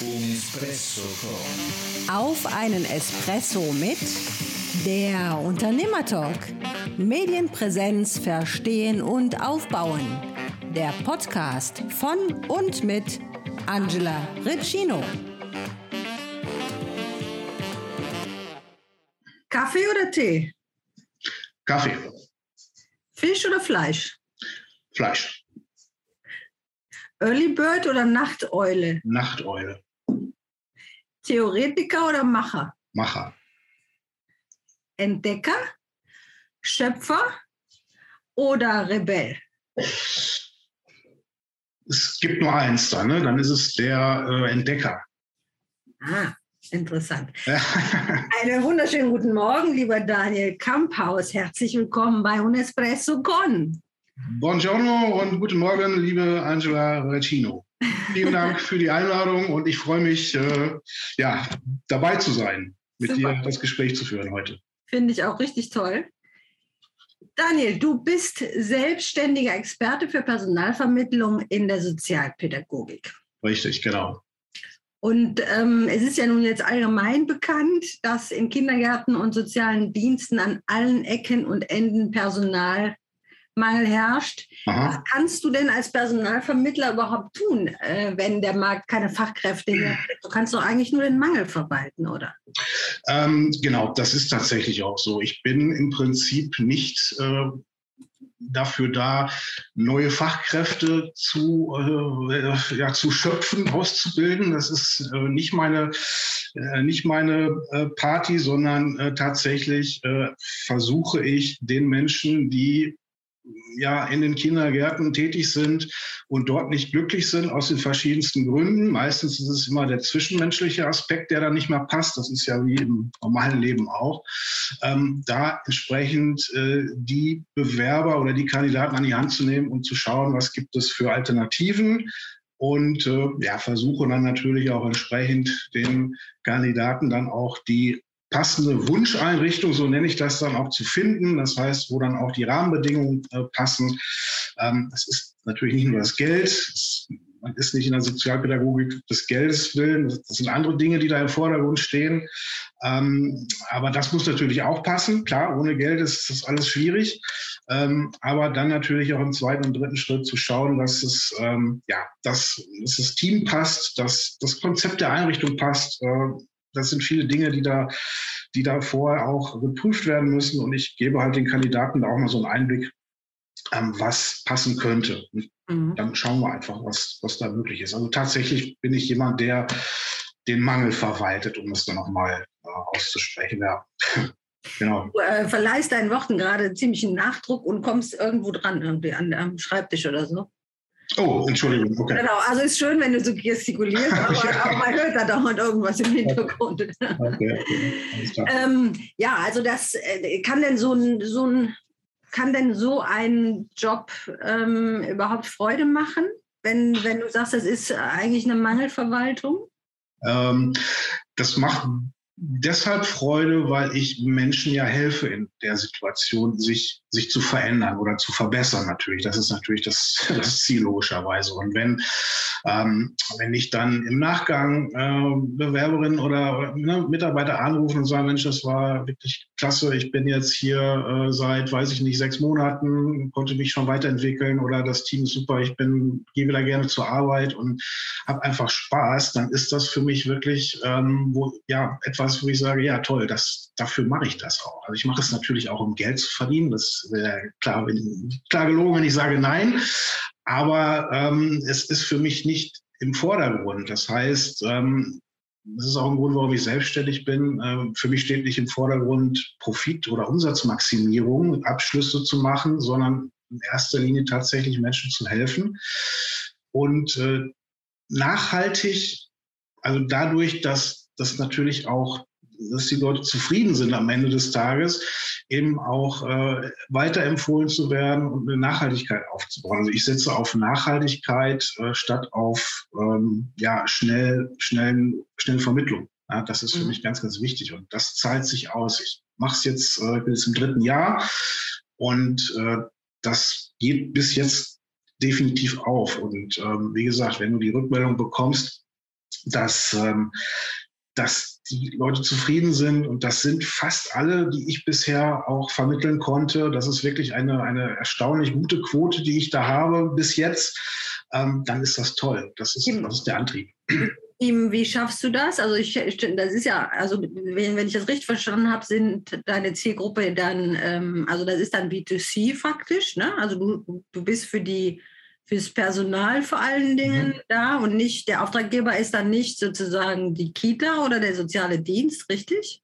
Espresso Auf einen Espresso mit der Unternehmertalk. Medienpräsenz verstehen und aufbauen. Der Podcast von und mit Angela Riccino. Kaffee oder Tee? Kaffee, Fisch oder Fleisch? Fleisch, Early Bird oder Nachteule? Nachteule, Theoretiker oder Macher? Macher, Entdecker? Schöpfer oder Rebell? Es gibt nur eins dann, ne? dann ist es der äh, Entdecker. Ah, interessant. Einen wunderschönen guten Morgen, lieber Daniel Kamphaus. Herzlich willkommen bei Unespresso Con. Buongiorno und guten Morgen, liebe Angela Recino. Vielen Dank für die Einladung und ich freue mich, äh, ja, dabei zu sein, mit Super. dir das Gespräch zu führen heute. Finde ich auch richtig toll. Daniel, du bist selbstständiger Experte für Personalvermittlung in der Sozialpädagogik. Richtig, genau. Und ähm, es ist ja nun jetzt allgemein bekannt, dass in Kindergärten und sozialen Diensten an allen Ecken und Enden Personalmangel herrscht. Was Aha. kannst du denn als Personalvermittler überhaupt tun, äh, wenn der Markt keine Fachkräfte herstellt? Du kannst doch eigentlich nur den Mangel verwalten, oder? Ähm, genau, das ist tatsächlich auch so. Ich bin im Prinzip nicht äh, dafür da, neue Fachkräfte zu, äh, ja, zu schöpfen, auszubilden. Das ist äh, nicht meine, äh, nicht meine äh, Party, sondern äh, tatsächlich versuche ich den Menschen, die ja in den Kindergärten tätig sind und dort nicht glücklich sind aus den verschiedensten Gründen. Meistens ist es immer der zwischenmenschliche Aspekt, der da nicht mehr passt. Das ist ja wie im normalen Leben auch. Ähm, da entsprechend äh, die Bewerber oder die Kandidaten an die Hand zu nehmen und zu schauen, was gibt es für Alternativen. Und äh, ja, versuche dann natürlich auch entsprechend den Kandidaten dann auch die passende Wunscheinrichtung, so nenne ich das dann auch zu finden. Das heißt, wo dann auch die Rahmenbedingungen äh, passen. Ähm, das ist natürlich nicht nur das Geld. Es, man ist nicht in der Sozialpädagogik des Geldes willen. Das, das sind andere Dinge, die da im Vordergrund stehen. Ähm, aber das muss natürlich auch passen. Klar, ohne Geld ist das alles schwierig. Ähm, aber dann natürlich auch im zweiten und dritten Schritt zu schauen, dass es, ähm, ja, dass, dass das Team passt, dass das Konzept der Einrichtung passt. Äh, das sind viele Dinge, die da, die da vorher auch geprüft werden müssen. Und ich gebe halt den Kandidaten da auch mal so einen Einblick, ähm, was passen könnte. Und Mhm. dann schauen wir einfach, was, was da möglich ist. Also tatsächlich bin ich jemand, der den Mangel verwaltet, um es dann nochmal äh, auszusprechen. Ja. genau. Du äh, verleihst deinen Worten gerade ziemlichen Nachdruck und kommst irgendwo dran, irgendwie an, am Schreibtisch oder so. Oh, Entschuldigung. Okay. Genau, also ist schön, wenn du so gestikulierst, aber, Ja. aber man hört da dauernd irgendwas im Hintergrund. okay, okay. Alles klar. ähm, ja, also das äh, kann denn so ein, so ein kann denn so ein Job ähm, überhaupt Freude machen, wenn, wenn du sagst, das ist eigentlich eine Mangelverwaltung? Ähm, das macht deshalb Freude, weil ich Menschen ja helfe in der Situation, sich, sich zu verändern oder zu verbessern natürlich. Das ist natürlich das, das Ziel logischerweise. Und wenn, ähm, wenn ich dann im Nachgang äh, Bewerberin oder ne, Mitarbeiter anrufen und sagen, Mensch, das war wirklich klasse, ich bin jetzt hier äh, seit, weiß ich nicht, sechs Monaten, konnte mich schon weiterentwickeln oder das Team ist super, ich bin, gehe wieder gerne zur Arbeit und habe einfach Spaß, dann ist das für mich wirklich ähm, wo, ja, etwas, wo ich sage, ja toll, das, dafür mache ich das auch. Also ich mache es natürlich auch, um Geld zu verdienen. Das wäre klar, klar gelogen, wenn ich sage nein. Aber ähm, es ist für mich nicht im Vordergrund. Das heißt, ähm, das ist auch ein Grund, warum ich selbstständig bin. Ähm, Für mich steht nicht im Vordergrund Profit oder Umsatzmaximierung, Abschlüsse zu machen, sondern in erster Linie tatsächlich Menschen zu helfen. Und äh, nachhaltig, also dadurch, dass das natürlich auch, dass die Leute zufrieden sind am Ende des Tages, eben auch äh, weiterempfohlen zu werden und eine Nachhaltigkeit aufzubauen. Also ich setze auf Nachhaltigkeit äh, statt auf ähm, ja, schnell, schnellen, schnelle Vermittlung. Ja, das ist für Mhm. mich ganz, ganz wichtig und das zahlt sich aus. Ich mache es jetzt, äh, bin jetzt im dritten Jahr und äh, das geht bis jetzt definitiv auf. Und ähm, wie gesagt, wenn du die Rückmeldung bekommst, dass, ähm, dass die Leute zufrieden sind und das sind fast alle, die ich bisher auch vermitteln konnte. Das ist wirklich eine, eine erstaunlich gute Quote, die ich da habe bis jetzt. Ähm, dann ist das toll. Das ist, das ist der Antrieb. Wie schaffst du das? Also ich, das ist ja, also wenn, wenn ich das richtig verstanden habe, sind deine Zielgruppe dann, ähm, also das ist dann B2C faktisch, ne? Also du, du bist für die fürs Personal vor allen Dingen mhm. da und nicht der Auftraggeber ist dann nicht sozusagen die Kita oder der soziale Dienst, richtig?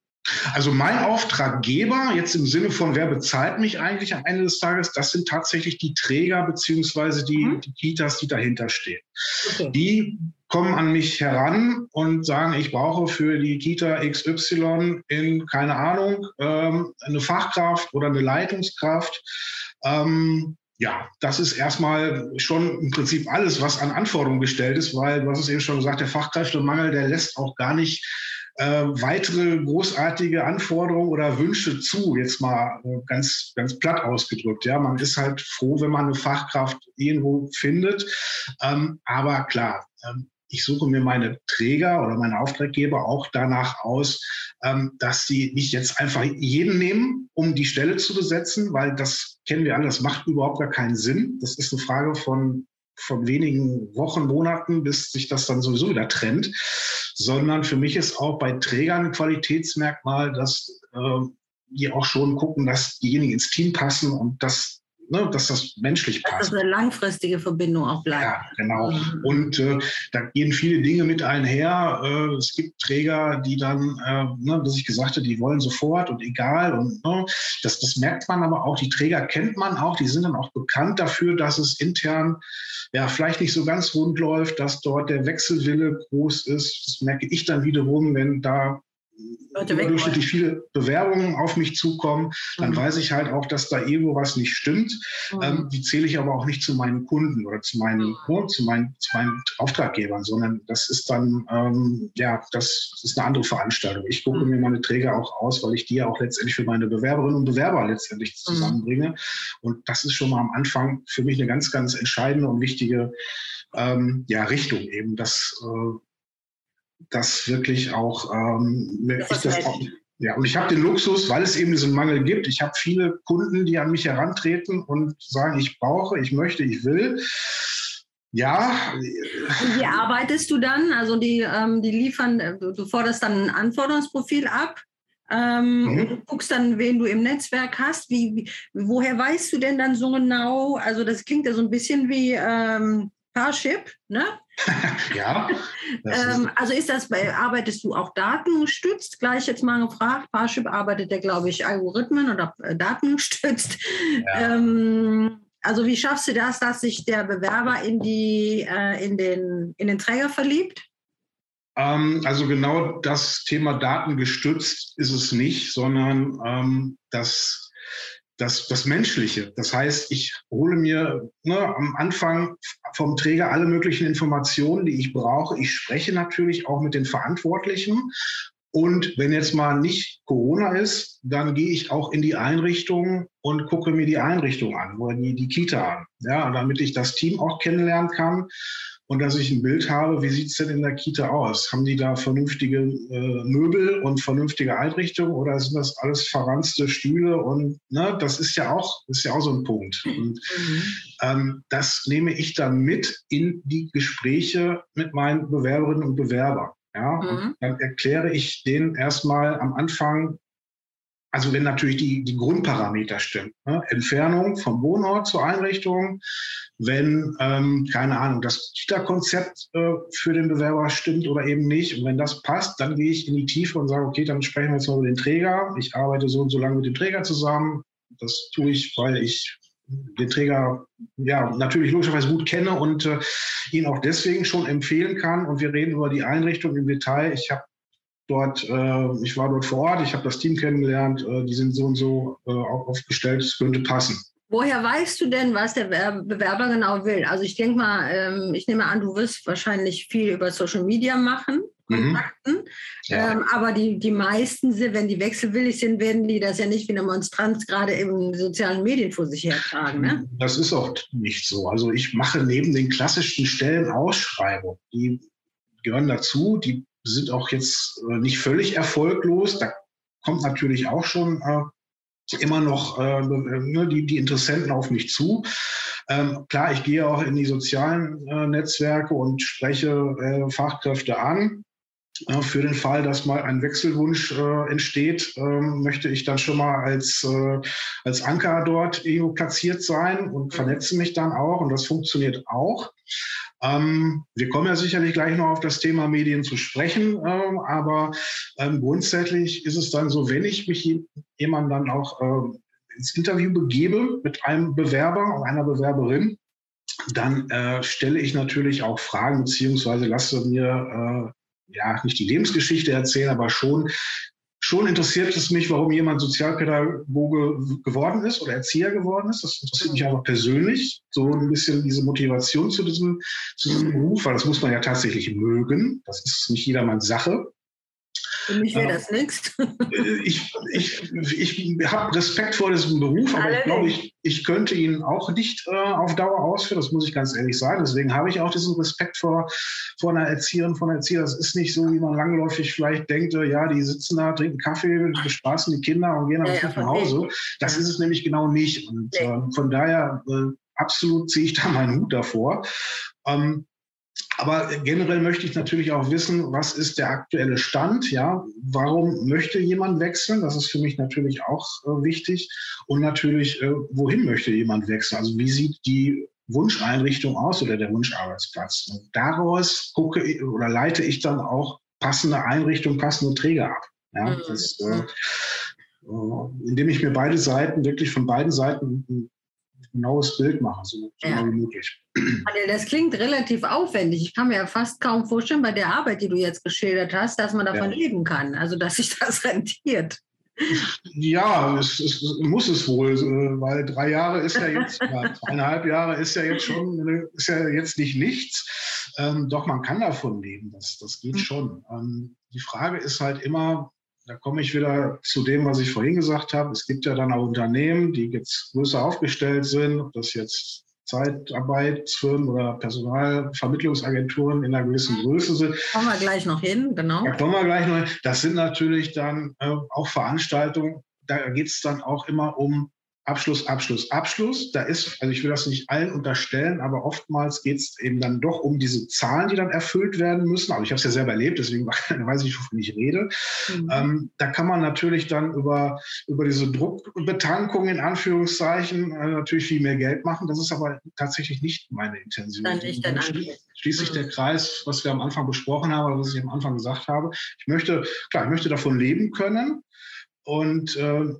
Also mein Auftraggeber, jetzt im Sinne von, wer bezahlt mich eigentlich am Ende des Tages, das sind tatsächlich die Träger beziehungsweise die, mhm. die Kitas, die dahinter stehen. Okay. Die kommen an mich heran und sagen, ich brauche für die Kita XY in, keine Ahnung, ähm, eine Fachkraft oder eine Leitungskraft. Ähm, ja, das ist erstmal schon im Prinzip alles, was an Anforderungen gestellt ist, weil, du hast es eben schon gesagt, der Fachkräftemangel, der lässt auch gar nicht äh, weitere großartige Anforderungen oder Wünsche zu, jetzt mal äh, ganz, ganz platt ausgedrückt. Ja, man ist halt froh, wenn man eine Fachkraft irgendwo findet. Ähm, aber klar, ähm, ich suche mir meine Träger oder meine Auftraggeber auch danach aus, ähm, dass sie nicht jetzt einfach jeden nehmen, um die Stelle zu besetzen, weil das kennen wir alle, das macht überhaupt gar keinen Sinn. Das ist eine Frage von, von wenigen Wochen, Monaten, bis sich das dann sowieso wieder trennt, sondern für mich ist auch bei Trägern ein Qualitätsmerkmal, dass äh, die auch schon gucken, dass diejenigen ins Team passen und dass ne, dass das menschlich passt. Dass das eine langfristige Verbindung auch bleibt. Ja, genau. Mhm. Und äh, da gehen viele Dinge mit einher. Äh, es gibt Träger, die dann, äh, ne, was ich gesagt habe, die wollen sofort und egal. Und ne, das, das merkt man aber auch. Die Träger kennt man auch. Die sind dann auch bekannt dafür, dass es intern ja vielleicht nicht so ganz rund läuft, dass dort der Wechselwille groß ist. Das merke ich dann wiederum, wenn da durchschnittlich viele Bewerbungen auf mich zukommen, dann mhm. weiß ich halt auch, dass da irgendwo was nicht stimmt. Mhm. Ähm, die zähle ich aber auch nicht zu meinen Kunden oder zu meinen, mhm. Zu meinen, zu meinen Auftraggebern, sondern das ist dann, ähm, ja, das ist eine andere Veranstaltung. Ich gucke mhm. mir meine Träger auch aus, weil ich die ja auch letztendlich für meine Bewerberinnen und Bewerber letztendlich mhm. zusammenbringe. Und das ist schon mal am Anfang für mich eine ganz, ganz entscheidende und wichtige ähm, ja, Richtung eben, dass äh, das wirklich auch, ähm, das das auch, ja, und ich habe den Luxus, weil es eben diesen Mangel gibt. Ich habe viele Kunden, die an mich herantreten und sagen, ich brauche, ich möchte, ich will. Ja. wie arbeitest du dann? Also die, ähm, die liefern, du forderst dann ein Anforderungsprofil ab. Ähm, mhm. Du guckst dann, wen du im Netzwerk hast. Wie, wie, woher weißt du denn dann so genau? Also das klingt ja so ein bisschen wie ähm, Parship, ne? ja. ähm, also ist das, arbeitest du auch datengestützt? Gleich jetzt mal gefragt. Parship arbeitet ja, glaube ich, Algorithmen oder äh, datengestützt. Ja. Ähm, also wie schaffst du das, dass sich der Bewerber in, die, äh, in, den, in den Träger verliebt? Ähm, also genau das Thema datengestützt ist es nicht, sondern ähm, das das, das Menschliche. Das heißt, ich hole mir ne, am Anfang vom Träger alle möglichen Informationen, die ich brauche. Ich spreche natürlich auch mit den Verantwortlichen. Und wenn jetzt mal nicht Corona ist, dann gehe ich auch in die Einrichtung und gucke mir die Einrichtung an oder die, die Kita an. Ja, damit ich das Team auch kennenlernen kann und dass ich ein Bild habe, wie sieht es denn in der Kita aus? Haben die da vernünftige äh, Möbel und vernünftige Einrichtungen oder sind das alles verranzte Stühle? Und ne, das ist ja auch, ist ja auch so ein Punkt. Und mhm. ähm, das nehme ich dann mit in die Gespräche mit meinen Bewerberinnen und Bewerbern. Ja, mhm. und dann erkläre ich denen erstmal am Anfang, also wenn natürlich die, die Grundparameter stimmen. Ne? Entfernung vom Wohnort zur Einrichtung, wenn, ähm, keine Ahnung, das Kita-Konzept äh, für den Bewerber stimmt oder eben nicht. Und wenn das passt, dann gehe ich in die Tiefe und sage, okay, dann sprechen wir jetzt mal über den Träger. Ich arbeite so und so lange mit dem Träger zusammen. Das tue ich, weil ich den Träger ja natürlich logischerweise gut kenne und äh, ihn auch deswegen schon empfehlen kann. Und wir reden über die Einrichtung im Detail. Ich habe dort, äh, ich war dort vor Ort, ich habe das Team kennengelernt, äh, die sind so und so äh, aufgestellt, es könnte passen. Woher weißt du denn, was der Bewerber genau will? Also ich denke mal, ähm, ich nehme an, du wirst wahrscheinlich viel über Social Media machen, mhm. Kontakten. Mhm. Ja. Ähm, aber die, die meisten, wenn die wechselwillig sind, werden die das ja nicht wie eine Monstranz gerade in sozialen Medien vor sich hertragen. Ne? Das ist auch nicht so. Also ich mache neben den klassischen Stellenausschreibungen, die gehören dazu. Die sind auch jetzt äh, nicht völlig erfolglos. Da kommt natürlich auch schon äh, immer noch äh, ne, die, die Interessenten auf mich zu. Ähm, klar, ich gehe auch in die sozialen äh, Netzwerke und spreche äh, Fachkräfte an. Äh, für den Fall, dass mal ein Wechselwunsch äh, entsteht, ähm, möchte ich dann schon mal als, äh, als Anker dort irgendwo platziert sein und mhm. vernetze mich dann auch. Und das funktioniert auch. Ähm, wir kommen ja sicherlich gleich noch auf das Thema Medien zu sprechen, ähm, aber ähm, grundsätzlich ist es dann so, wenn ich mich jemand dann auch äh, ins Interview begebe mit einem Bewerber und einer Bewerberin, dann äh, stelle ich natürlich auch Fragen beziehungsweise lasse mir äh, ja nicht die Lebensgeschichte erzählen, aber schon schon interessiert es mich, warum jemand Sozialpädagoge geworden ist oder Erzieher geworden ist. Das interessiert mich einfach persönlich. So ein bisschen diese Motivation zu diesem, zu diesem Beruf, weil das muss man ja tatsächlich mögen. Das ist nicht jedermanns Sache. Für mich wäre das nichts. Äh, ich, ich, ich habe Respekt vor diesem Beruf, aber ich glaube, ich, ich könnte ihn auch nicht äh, auf Dauer ausführen, das muss ich ganz ehrlich sagen. Deswegen habe ich auch diesen Respekt vor, vor einer Erzieherin, von einer Erzieher. Das ist nicht so, wie man langläufig vielleicht denkt, äh, ja, die sitzen da, trinken Kaffee, bespaßen die Kinder und gehen dann ja, nach Hause. Das ist es nämlich genau nicht. Und äh, von daher äh, absolut ziehe ich da meinen Hut davor. Ähm, aber generell möchte ich natürlich auch wissen, was ist der aktuelle Stand? Ja, warum möchte jemand wechseln? Das ist für mich natürlich auch äh, wichtig. Und natürlich, äh, wohin möchte jemand wechseln? Also wie sieht die Wunscheinrichtung aus oder der Wunscharbeitsplatz? Und daraus gucke ich, oder leite ich dann auch passende Einrichtungen, passende Träger ab. Ja, mhm. das, äh, äh, indem ich mir beide Seiten wirklich von beiden Seiten genaues Bild machen, so, so ja. wie möglich. Das klingt relativ aufwendig. Ich kann mir ja fast kaum vorstellen, bei der Arbeit, die du jetzt geschildert hast, dass man davon ja. leben kann, also dass sich das rentiert. Ja, es, es, muss es wohl, äh, weil drei Jahre ist ja jetzt, zweieinhalb Jahre ist ja jetzt schon, ist ja jetzt nicht nichts. Ähm, doch man kann davon leben, das, das geht mhm. schon. Ähm, die Frage ist halt immer, da komme ich wieder zu dem, was ich vorhin gesagt habe. Es gibt ja dann auch Unternehmen, die jetzt größer aufgestellt sind, ob das jetzt Zeitarbeitsfirmen oder Personalvermittlungsagenturen in einer gewissen Größe sind. Kommen wir gleich noch hin, genau. Da kommen wir gleich noch hin. Das sind natürlich dann äh, auch Veranstaltungen, da geht es dann auch immer um Abschluss, Abschluss, Abschluss. Da ist, also ich will das nicht allen unterstellen, aber oftmals geht es eben dann doch um diese Zahlen, die dann erfüllt werden müssen. Aber ich habe es ja selber erlebt, deswegen weiß ich, wovon ich rede. Mhm. Ähm, da kann man natürlich dann über, über diese Druckbetankung in Anführungszeichen äh, natürlich viel mehr Geld machen. Das ist aber tatsächlich nicht meine Intention. Nicht dein Schließlich mhm. der Kreis, was wir am Anfang besprochen haben, was ich am Anfang gesagt habe. Ich möchte, klar, ich möchte davon leben können. Und äh,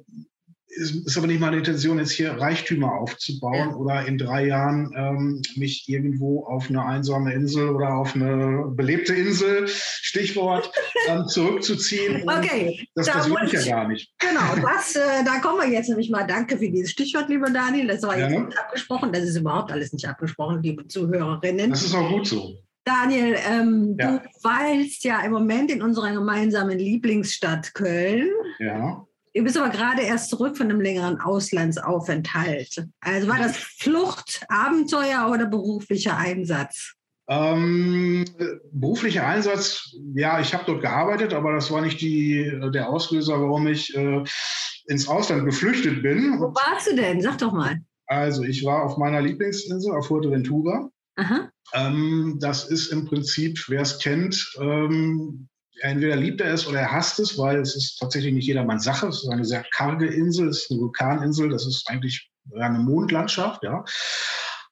ist, ist aber nicht meine Intention, jetzt hier Reichtümer aufzubauen ja. oder in drei Jahren ähm, mich irgendwo auf eine einsame Insel oder auf eine belebte Insel, Stichwort, ähm, zurückzuziehen. Okay. Das, da das will ich ja gar nicht. Genau, das, äh, da kommen wir jetzt nämlich mal. Danke für dieses Stichwort, lieber Daniel. Das war jetzt ja. nicht abgesprochen. Das ist überhaupt alles nicht abgesprochen, liebe Zuhörerinnen. Das ist auch gut so. Daniel, ähm, ja. du weilst ja im Moment in unserer gemeinsamen Lieblingsstadt Köln. Ja. Du bist aber gerade erst zurück von einem längeren Auslandsaufenthalt. Also war das Flucht, Abenteuer oder beruflicher Einsatz? Ähm, beruflicher Einsatz, ja, ich habe dort gearbeitet, aber das war nicht die, der Auslöser, warum ich äh, ins Ausland geflüchtet bin. Wo warst du denn? Sag doch mal. Also ich war auf meiner Lieblingsinsel, auf Fuerteventura. Ähm, das ist im Prinzip, wer es kennt, ähm, entweder liebt er es oder er hasst es, weil es ist tatsächlich nicht jedermanns Sache. Es ist eine sehr karge Insel, es ist eine Vulkaninsel, das ist eigentlich eine Mondlandschaft, ja.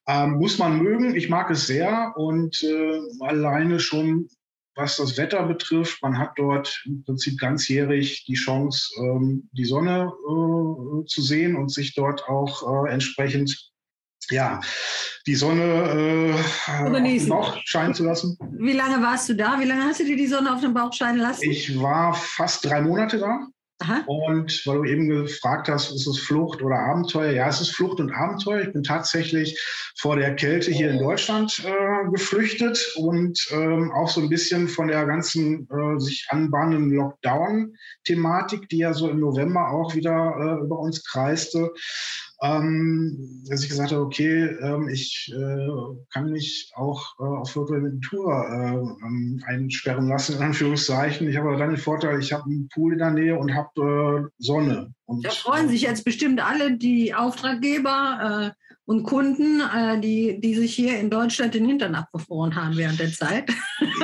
Ähm, muss man mögen, ich mag es sehr und äh, alleine schon, was das Wetter betrifft, man hat dort im Prinzip ganzjährig die Chance, ähm, die Sonne äh, zu sehen und sich dort auch äh, entsprechend ja, die Sonne äh, noch scheinen zu lassen. Wie lange warst du da? Wie lange hast du dir die Sonne auf den Bauch scheinen lassen? Ich war fast drei Monate da. Aha. Und weil du eben gefragt hast, ist es Flucht oder Abenteuer? Ja, es ist Flucht und Abenteuer. Ich bin tatsächlich vor der Kälte hier in Deutschland äh, geflüchtet und ähm, auch so ein bisschen von der ganzen äh, sich anbahnenden Lockdown-Thematik, die ja so im November auch wieder äh, über uns kreiste. Ähm, dass ich gesagt habe, okay, ähm, ich äh, kann mich auch äh, auf Fuerteventur äh, ähm, einsperren lassen, in Anführungszeichen. Ich habe aber dann den Vorteil, ich habe einen Pool in der Nähe und habe äh, Sonne. Und, da freuen sich jetzt bestimmt alle die Auftraggeber äh, und Kunden, äh, die, die sich hier in Deutschland den Hintern abgefroren haben während der Zeit.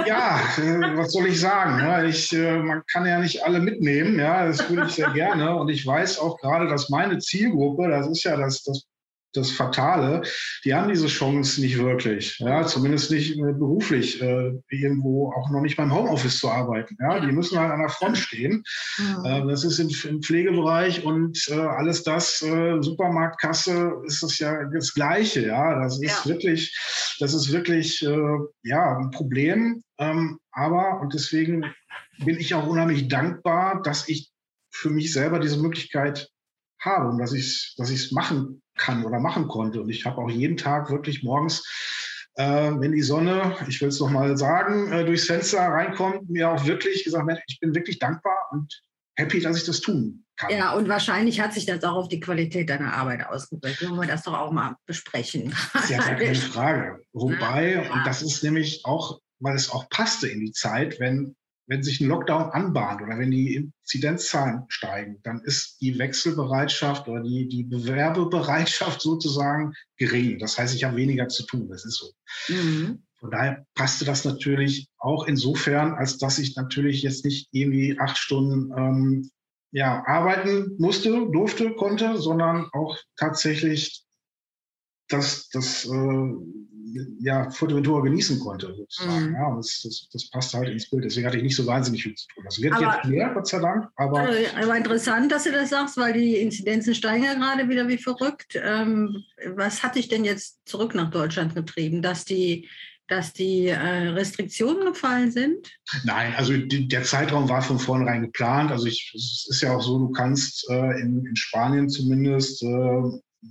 Ja, äh, was soll ich sagen? Ja, ich, äh, man kann ja nicht alle mitnehmen, ja, das würde ich sehr gerne. Und ich weiß auch gerade, dass meine Zielgruppe, das ist ja das, das das Fatale, die haben diese Chance nicht wirklich. Ja, zumindest nicht äh, beruflich äh, irgendwo auch noch nicht beim Homeoffice zu arbeiten. Ja, die müssen halt an der Front stehen. Mhm. Äh, das ist im, im, Pflegebereich und äh, alles das, äh, Supermarktkasse, ist das ja das Gleiche. Ja, das ist ja. wirklich, das ist wirklich, ja, ein Problem. Ähm, aber, und deswegen bin ich auch unheimlich dankbar, dass ich für mich selber diese Möglichkeit habe und dass ich es dass ich's machen kann oder machen konnte. Und ich habe auch jeden Tag wirklich morgens, äh, wenn die Sonne, ich will es noch mal sagen, äh, durchs Fenster reinkommt, mir auch wirklich gesagt, Mensch, ich bin wirklich dankbar und happy, dass ich das tun kann. Ja, und wahrscheinlich hat sich das auch auf die Qualität deiner Arbeit ausgewirkt. Wollen wir das doch auch mal besprechen. Ja, keine Frage. Wobei, ja. und das ist nämlich auch, weil es auch passte in die Zeit, wenn wenn sich ein Lockdown anbahnt oder wenn die Inzidenzzahlen steigen, dann ist die Wechselbereitschaft oder die, die Bewerbebereitschaft sozusagen gering. Das heißt, ich habe weniger zu tun. Das ist so. Mhm. Von daher passte das natürlich auch insofern, als dass ich natürlich jetzt nicht irgendwie acht Stunden ähm, ja, arbeiten musste, durfte, konnte, sondern auch tatsächlich das, das äh, ja, Fuerteventura genießen konnte, sozusagen. Mhm. Ja, das, das, das passt halt ins Bild. Deswegen hatte ich nicht so wahnsinnig viel zu tun. Das wird aber, jetzt mehr, Gott sei Dank. Aber, aber interessant, dass du das sagst, weil die Inzidenzen steigen ja gerade wieder wie verrückt. Ähm, was hat dich denn jetzt zurück nach Deutschland getrieben? Dass die dass die äh, Restriktionen gefallen sind? Nein, also die, der Zeitraum war von vornherein geplant. Also ich, es ist ja auch so, du kannst äh, in, in Spanien zumindest äh,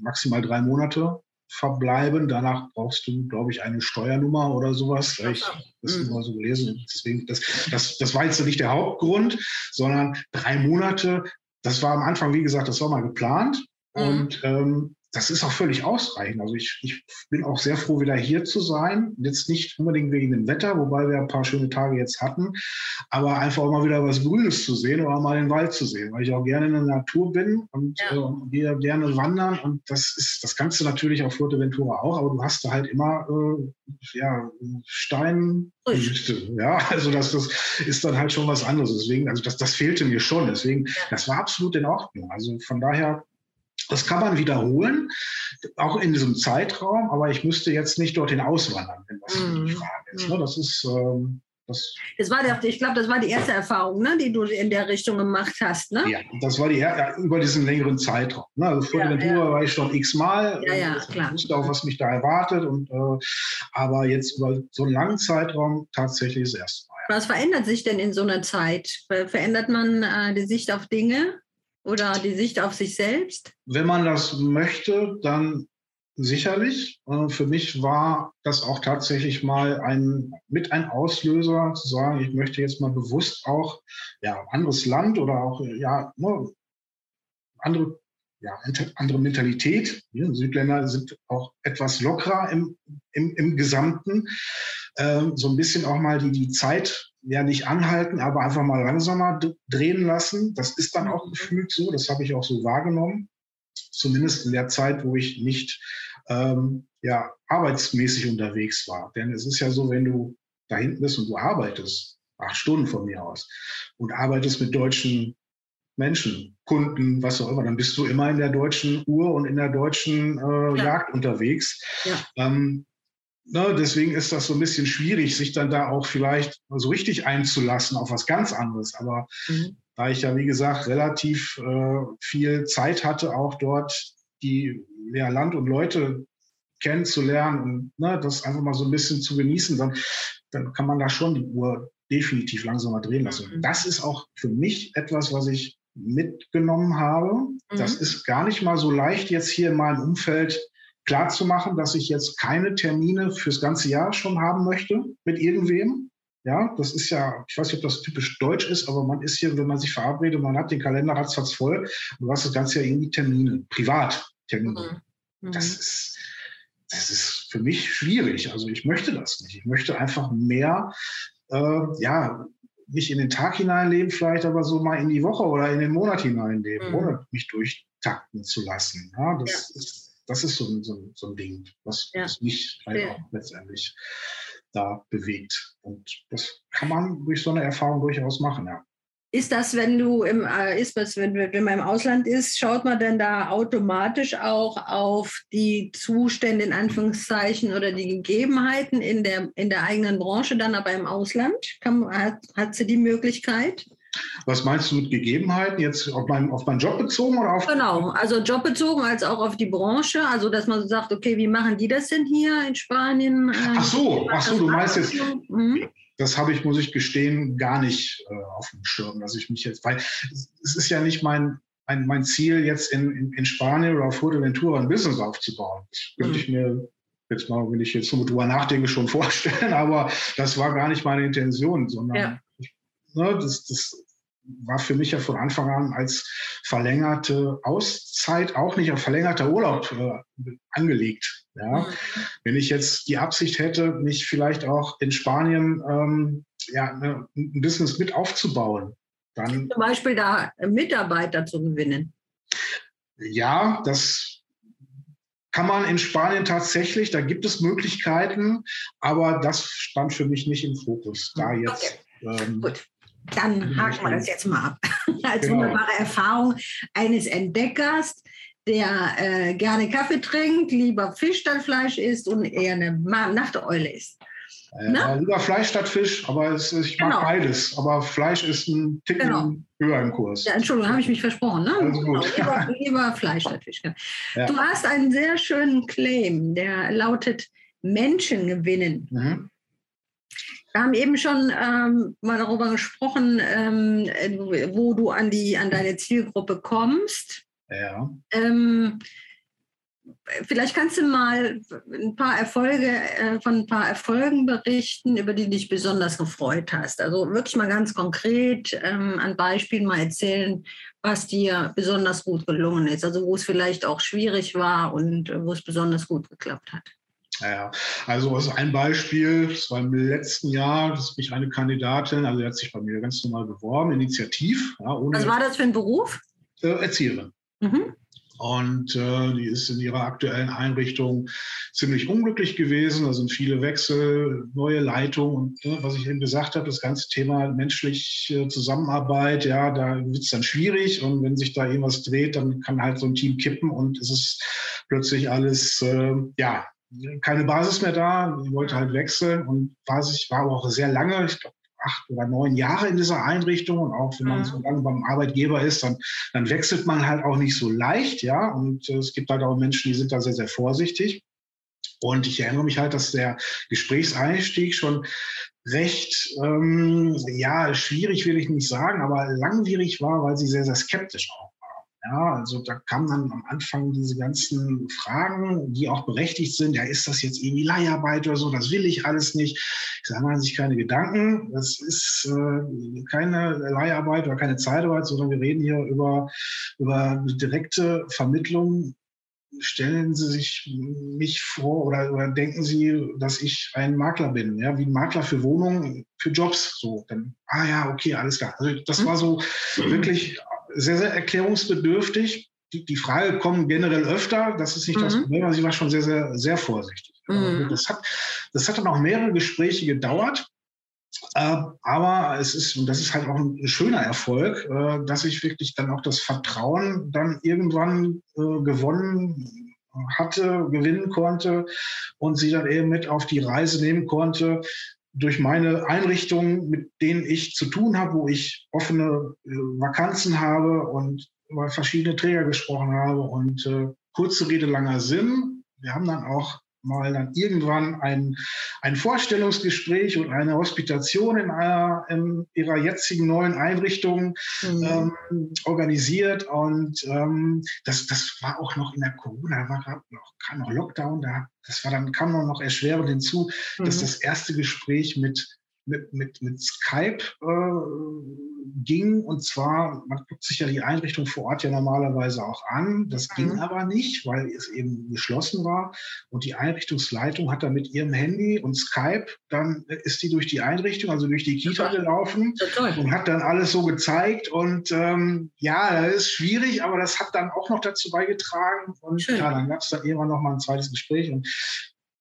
maximal drei Monate verbleiben. Danach brauchst du, glaube ich, eine Steuernummer oder sowas. Ich habe das mhm. so gelesen. Deswegen, das, das, das war jetzt nicht der Hauptgrund, sondern drei Monate. Das war am Anfang, wie gesagt, das war mal geplant. Mhm. Und ähm, das ist auch völlig ausreichend. Also ich, ich bin auch sehr froh, wieder hier zu sein. Jetzt nicht unbedingt wegen dem Wetter, wobei wir ein paar schöne Tage jetzt hatten, aber einfach mal wieder was Grünes zu sehen oder mal den Wald zu sehen, weil ich auch gerne in der Natur bin und ja. äh, gehe gerne wandern. Und das ist, das kannst du natürlich auf Fuerteventura auch, aber du hast da halt immer äh, ja, Stein, ja, also das, das ist dann halt schon was anderes. Deswegen, also das, das fehlte mir schon. Deswegen, das war absolut in Ordnung. Also von daher das kann man wiederholen, auch in diesem Zeitraum, aber ich müsste jetzt nicht dorthin auswandern, wenn das mm. die Frage ist. Ne? Das ist. Ähm, das, das war der, ich glaube, das war die erste Erfahrung, ne, die du in der Richtung gemacht hast. Ne? Ja, das war die ja, über diesen längeren Zeitraum. Ne? Also vor ja, der Tour ja. war ich schon x-mal. Ja, ja, klar. Ich wusste auch, was mich da erwartet. Und, äh, aber jetzt über so einen langen Zeitraum tatsächlich das erste Mal. Was verändert sich denn in so einer Zeit? Verändert man äh, die Sicht auf Dinge? Oder die Sicht auf sich selbst? Wenn man das möchte, dann sicherlich. Äh, für mich war das auch tatsächlich mal ein, mit ein Auslöser zu sagen, ich möchte jetzt mal bewusst auch ja, anderes Land oder auch ja, ne, andere, ja, andere Mentalität. Ja, Südländer sind auch etwas lockerer im, im, im Gesamten. Ähm, so ein bisschen auch mal die, die Zeit ja nicht anhalten, aber einfach mal langsamer drehen lassen. Das ist dann auch gefühlt so, das habe ich auch so wahrgenommen, zumindest in der Zeit, wo ich nicht ähm, ja, arbeitsmäßig unterwegs war. Denn es ist ja so, wenn du da hinten bist und du arbeitest, acht Stunden von mir aus, und arbeitest mit deutschen Menschen, Kunden, was auch immer, dann bist du immer in der deutschen Uhr und in der deutschen äh, ja. Jagd unterwegs. Ja. Ähm, Ne, deswegen ist das so ein bisschen schwierig, sich dann da auch vielleicht so richtig einzulassen auf was ganz anderes. Aber mhm. da ich ja, wie gesagt, relativ äh, viel Zeit hatte, auch dort die ja, Land und Leute kennenzulernen und ne, das einfach mal so ein bisschen zu genießen, dann, dann kann man da schon die Uhr definitiv langsamer drehen lassen. Mhm. Das ist auch für mich etwas, was ich mitgenommen habe. Mhm. Das ist gar nicht mal so leicht, jetzt hier in meinem Umfeld klar zu machen, dass ich jetzt keine Termine fürs ganze Jahr schon haben möchte mit irgendwem. Ja, das ist ja, ich weiß nicht, ob das typisch deutsch ist, aber man ist hier, wenn man sich verabredet, man hat den Kalender ratzfatz voll und du hast das ganze Jahr irgendwie Termine, Privattermine. Denn mhm. das, mhm. ist, das ist für mich schwierig. Also ich möchte das nicht. Ich möchte einfach mehr, äh, ja, nicht in den Tag hineinleben, vielleicht aber so mal in die Woche oder in den Monat hineinleben, mhm. ohne mich durchtakten zu lassen. Ja, das, ja. Ist, das ist so, so, so ein Ding, was, ja. was mich halt auch letztendlich da bewegt. Und das kann man durch so eine Erfahrung durchaus machen, ja. Ist das, wenn du im, äh, ist das, wenn, wenn man im Ausland ist, schaut man denn da automatisch auch auf die Zustände in Anführungszeichen oder die Gegebenheiten in der, in der eigenen Branche dann aber im Ausland? Kann, hat, hat sie die Möglichkeit? Was meinst du mit Gegebenheiten? Jetzt auf, mein, auf meinen Job bezogen oder auf? Genau, also Job bezogen als auch auf die Branche. Also, dass man so sagt, okay, wie machen die das denn hier in Spanien? Ach so, ach so, du meinst jetzt. Mhm das habe ich, muss ich gestehen, gar nicht äh, auf dem Schirm, dass ich mich jetzt, weil es ist ja nicht mein, mein, mein Ziel, jetzt in, in, in Spanien oder auf Fuerteventura ein Business aufzubauen. Das könnte mhm. ich mir jetzt mal, wenn ich jetzt so drüber nachdenke, schon vorstellen, aber das war gar nicht meine Intention, sondern ja. ne, das, das war für mich ja von Anfang an als verlängerte Auszeit, auch nicht ein verlängerter Urlaub äh, angelegt. Ja. Mhm. Wenn ich jetzt die Absicht hätte, mich vielleicht auch in Spanien ähm, ja, ne, ein Business mit aufzubauen, dann. Zum Beispiel da Mitarbeiter zu gewinnen. Ja, das kann man in Spanien tatsächlich, da gibt es Möglichkeiten, aber das stand für mich nicht im Fokus. Da jetzt. Okay. Ähm, Gut. Dann haken wir das jetzt mal ab. Als genau. wunderbare Erfahrung eines Entdeckers, der äh, gerne Kaffee trinkt, lieber Fisch statt Fleisch isst und eher eine Nachteule ist. Äh, ne? lieber Fleisch statt Fisch, aber es, ich mag genau. beides. Aber Fleisch ist ein Ticken genau. höher im Kurs. Ja, Entschuldigung, habe ich mich versprochen. Ne? Also genau. lieber, lieber, Fleisch statt Fisch. Ja. Du hast einen sehr schönen Claim, der lautet Menschen gewinnen. Mhm. Wir haben eben schon ähm, mal darüber gesprochen, ähm, wo du an, die, an deine Zielgruppe kommst. Ja. Ähm, vielleicht kannst du mal ein paar Erfolge äh, von ein paar Erfolgen berichten, über die dich besonders gefreut hast. Also wirklich mal ganz konkret ähm, an Beispielen mal erzählen, was dir besonders gut gelungen ist. Also wo es vielleicht auch schwierig war und äh, wo es besonders gut geklappt hat. Ja, also ist ein Beispiel, das war im letzten Jahr, dass mich eine Kandidatin, also die hat sich bei mir ganz normal beworben, initiativ. Ja, Was war das für ein Beruf? Äh, Erzieherin. Mhm. Und äh, die ist in ihrer aktuellen Einrichtung ziemlich unglücklich gewesen. Da sind viele Wechsel, neue Leitungen und äh, was ich eben gesagt habe, das ganze Thema menschliche Zusammenarbeit, ja, da wird es dann schwierig. Und wenn sich da irgendwas dreht, dann kann halt so ein Team kippen und es ist plötzlich alles, äh, ja, keine Basis mehr da. Ich wollte halt wechseln und war, ich war aber auch sehr lange, ich glaube acht oder neun Jahre in dieser Einrichtung und auch wenn man mhm. so lange beim Arbeitgeber ist, dann, dann wechselt man halt auch nicht so leicht, ja. Und äh, es gibt halt auch Menschen, die sind da sehr, sehr vorsichtig. Und ich erinnere mich halt, dass der Gesprächseinstieg schon recht, ähm, ja, schwierig will ich nicht sagen, aber langwierig war, weil sie sehr, sehr skeptisch auch ja, also da kamen dann am Anfang diese ganzen Fragen, die auch berechtigt sind. Ja, ist das jetzt irgendwie Leiharbeit oder so? Das will ich alles nicht. Ich sage mal sich keine Gedanken. Das ist äh, keine Leiharbeit oder keine Zeitarbeit, sondern wir reden hier über, über direkte Vermittlung stellen Sie sich mich vor oder, oder, denken Sie, dass ich ein Makler bin, ja, wie ein Makler für Wohnungen, für Jobs, so, dann, ah ja, okay, alles klar. Also das mhm. war so wirklich sehr, sehr erklärungsbedürftig. Die, die Frage kommt generell öfter, das ist nicht mhm. das Problem, aber sie war schon sehr, sehr, sehr vorsichtig. Mhm. Das, hat, das hat dann auch mehrere Gespräche gedauert. Äh, aber es ist, und das ist halt auch ein schöner Erfolg, äh, dass ich wirklich dann auch das Vertrauen dann irgendwann äh, gewonnen hatte, gewinnen konnte und sie dann eben mit auf die Reise nehmen konnte, durch meine Einrichtungen, mit denen ich zu tun habe, wo ich offene äh, Vakanzen habe und über verschiedene Träger gesprochen habe. Und äh, kurze Rede, langer Sinn. Wir haben dann auch mal dann irgendwann ein, ein Vorstellungsgespräch und eine Hospitation in, einer, in ihrer jetzigen neuen Einrichtung mhm. ähm, organisiert. Und ähm, das, das war auch noch in der Corona, da war noch, kam noch Lockdown, da, das war dann kam noch erschwerend hinzu, mhm. dass das erste Gespräch mit mit, mit, mit Skype äh, ging. Und zwar, man guckt sich ja die Einrichtung vor Ort ja normalerweise auch an. Das mhm. ging aber nicht, weil es eben geschlossen war. Und die Einrichtungsleitung hat dann mit ihrem Handy und Skype, dann ist die durch die Einrichtung, also durch die Kita gelaufen und hat dann alles so gezeigt. Und ähm, ja, das ist schwierig, aber das hat dann auch noch dazu beigetragen. Und Schön. ja, dann gab es dann irgendwann noch mal ein zweites Gespräch. Und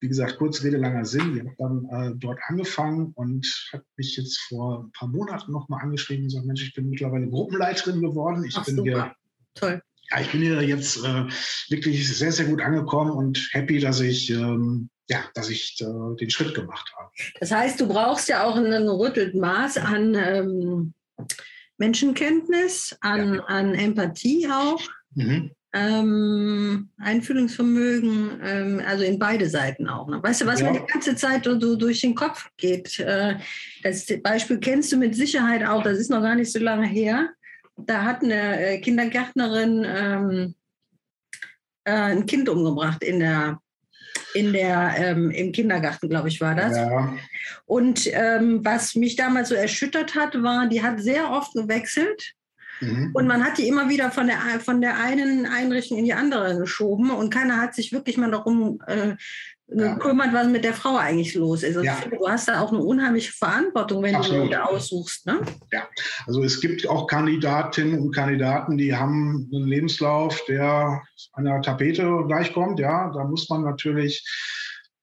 wie gesagt, kurz Rede, langer Sinn. Ich habe dann äh, dort angefangen und habe mich jetzt vor ein paar Monaten nochmal angeschrieben und gesagt, Mensch, ich bin mittlerweile Gruppenleiterin geworden. Ich Ach, bin super. hier. Toll. Ja, ich bin hier jetzt äh, wirklich sehr, sehr gut angekommen und happy, dass ich, ähm, ja, dass ich äh, den Schritt gemacht habe. Das heißt, du brauchst ja auch ein gerüttelt Maß an ähm, Menschenkenntnis, an, ja. an Empathie auch. Mhm ähm, Einfühlungsvermögen, ähm, also in beide Seiten auch. Ne? Weißt du, was ja. mir die ganze Zeit so, so durch den Kopf geht? Äh, das Beispiel kennst du mit Sicherheit auch, das ist noch gar nicht so lange her. Da hat eine äh, Kindergärtnerin ähm, äh, ein Kind umgebracht in der in der, ähm, im Kindergarten, glaube ich, war das. Ja. Und ähm, was mich damals so erschüttert hat, war, die hat sehr oft gewechselt Mhm. Und man hat die immer wieder von der, von der einen Einrichtung in die andere geschoben und keiner hat sich wirklich mal darum äh, gekümmert, was mit der Frau eigentlich los ist. Also ja. finde, du hast da auch eine unheimliche Verantwortung, wenn Absolut. du Leute aussuchst. Ne? Ja, also es gibt auch Kandidatinnen und Kandidaten, die haben einen Lebenslauf, der einer Tapete gleichkommt. Ja, da muss man natürlich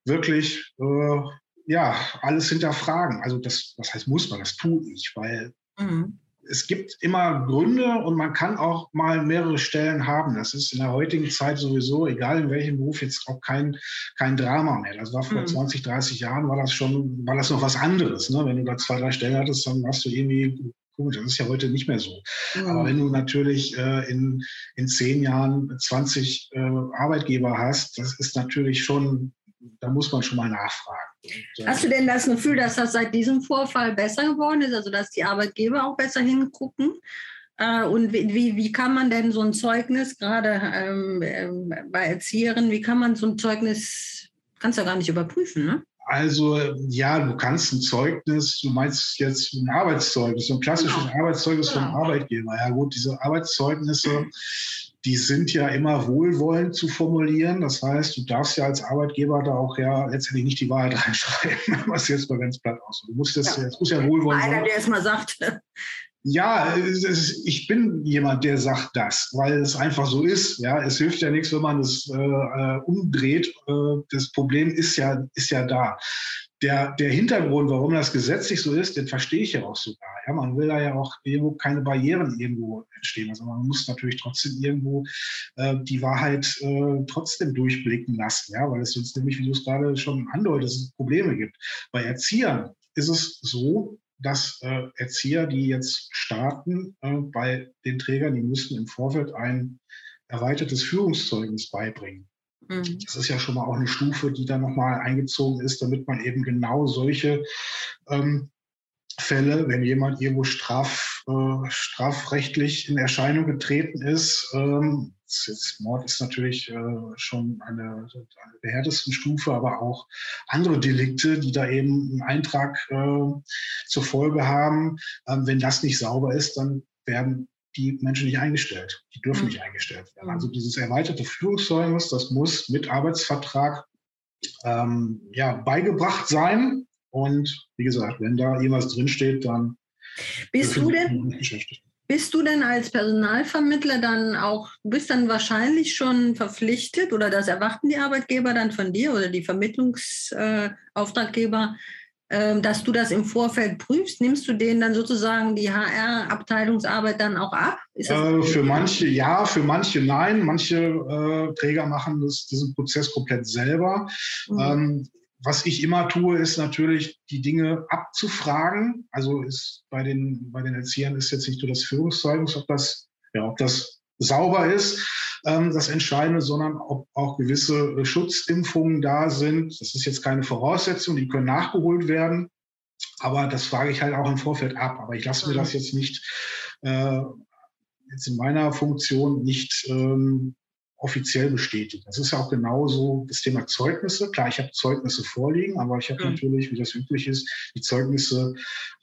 wirklich äh, ja alles hinterfragen. Also das, was heißt muss man? Das tue ich, weil mhm es gibt immer Gründe und man kann auch mal mehrere Stellen haben. Das ist in der heutigen Zeit sowieso, egal in welchem Beruf, jetzt auch kein, kein Drama mehr. Das war vor mhm. 20, 30 Jahren, war das schon, war das noch was anderes. Ne? Wenn du da zwei, drei Stellen hattest, dann warst du irgendwie gut. Das ist ja heute nicht mehr so. Mhm. Aber wenn du natürlich äh, in, in zehn Jahren 20 äh, Arbeitgeber hast, das ist natürlich schon, da muss man schon mal nachfragen. Hast du denn das Gefühl, dass das seit diesem Vorfall besser geworden ist, also dass die Arbeitgeber auch besser hingucken? Äh, und wie, wie kann man denn so ein Zeugnis, gerade ähm, ähm, bei Erzieherinnen, wie kann man so ein Zeugnis, kannst du ja gar nicht überprüfen, ne? Also ja, du kannst ein Zeugnis, du meinst jetzt ein Arbeitszeugnis, so ein klassisches genau. Arbeitszeugnis genau. vom Arbeitgeber. Ja gut, diese Arbeitszeugnisse, die sind ja immer wohlwollend zu formulieren. Das heißt, du darfst ja als Arbeitgeber da auch ja letztendlich nicht die Wahrheit reinschreiben, was jetzt mal ganz platt aussieht. Du musst das, ja. das muss ja wohlwollend sein. Einer, der es mal sagt. Ja, ich bin jemand, der sagt das, weil es einfach so ist. Ja, es hilft ja nichts, wenn man es äh, äh, umdreht. Äh, das Problem ist ja, ist ja da der, der Hintergrund, warum das gesetzlich so ist, den verstehe ich ja auch sogar. Ja, man will da ja auch irgendwo keine Barrieren irgendwo entstehen. Also man muss natürlich trotzdem irgendwo äh, die Wahrheit äh, trotzdem durchblicken lassen, ja, weil es sonst nämlich, wie du es gerade schon andeutest, Probleme gibt. Bei Erziehern ist es so, dass äh, Erzieher, die jetzt starten äh, bei den Trägern, die müssen im Vorfeld ein erweitertes Führungszeugnis beibringen. Mhm. Das ist ja schon mal auch eine Stufe, die dann nochmal eingezogen ist, damit man eben genau solche ähm, Fälle, wenn jemand irgendwo straf, äh, strafrechtlich in Erscheinung getreten ist, ähm, jetzt, Mord ist natürlich äh, schon eine, eine, der härtesten Stufe, aber auch andere Delikte, die da eben einen Eintrag äh, zur Folge haben. Ähm, wenn das nicht sauber ist, dann werden die Menschen nicht eingestellt. Die dürfen mhm. nicht eingestellt werden. Also dieses erweiterte Führungszeugnis, das muss mit Arbeitsvertrag ähm, ja, beigebracht sein. Und wie gesagt, wenn da irgendwas drinsteht, dann bist du denn bist du denn als Personalvermittler dann auch, bist dann wahrscheinlich schon verpflichtet oder das erwarten die Arbeitgeber dann von dir oder die Vermittlungsauftraggeber, äh, ähm, dass du das im Vorfeld prüfst? Nimmst du denen dann sozusagen die HR-Abteilungsarbeit dann auch ab? Äh, für manche ja, für manche nein. Manche äh, Träger machen das, diesen Prozess komplett selber. Mhm. Ähm, was ich immer tue, ist natürlich, die Dinge abzufragen. Also ist bei den, bei den Erziehern ist jetzt nicht nur das Führungszeugnis, ob das, ja, ob das sauber ist, ähm, das Entscheidende, sondern ob auch gewisse Schutzimpfungen da sind. Das ist jetzt keine Voraussetzung, die können nachgeholt werden. Aber das frage ich halt auch im Vorfeld ab. Aber ich lasse mir das jetzt nicht, äh, jetzt in meiner Funktion nicht ähm, offiziell bestätigen. Das ist ja auch genauso das Thema Zeugnisse. Klar, ich habe Zeugnisse vorliegen, aber ich habe mhm. natürlich, wie das üblich ist, die Zeugnisse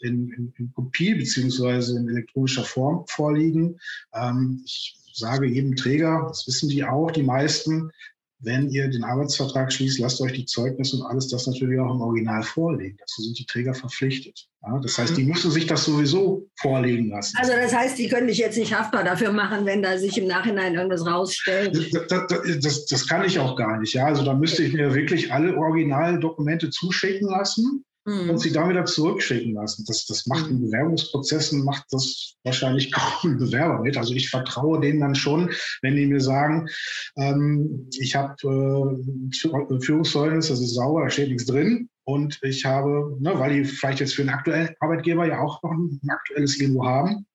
in, in, in Kopie beziehungsweise in elektronischer Form vorliegen. Ähm, ich sage jedem Träger, das wissen die auch, die meisten, wenn ihr den Arbeitsvertrag schließt, lasst euch die Zeugnisse und alles das natürlich auch im Original vorlegen. Dazu sind die Träger verpflichtet. Ja, das heißt, die mhm. müssen sich das sowieso vorlegen lassen. Also das heißt, die können dich jetzt nicht haftbar dafür machen, wenn da sich im Nachhinein irgendwas rausstellt. Das, das, das, das kann ich auch gar nicht. Ja, also da müsste ich mir wirklich alle Originaldokumente zuschicken lassen mhm. und sie dann wieder zurückschicken lassen. Das, das macht in mhm. Bewerbungsprozessen, macht das wahrscheinlich kaum ein Bewerber mit. Also ich vertraue denen dann schon, wenn die mir sagen, ähm, ich habe äh, Führungszeugnis, das ist sauber, da steht nichts drin. Und ich habe, ne, weil die vielleicht jetzt für einen aktuellen Arbeitgeber ja auch noch ein aktuelles irgendwo haben,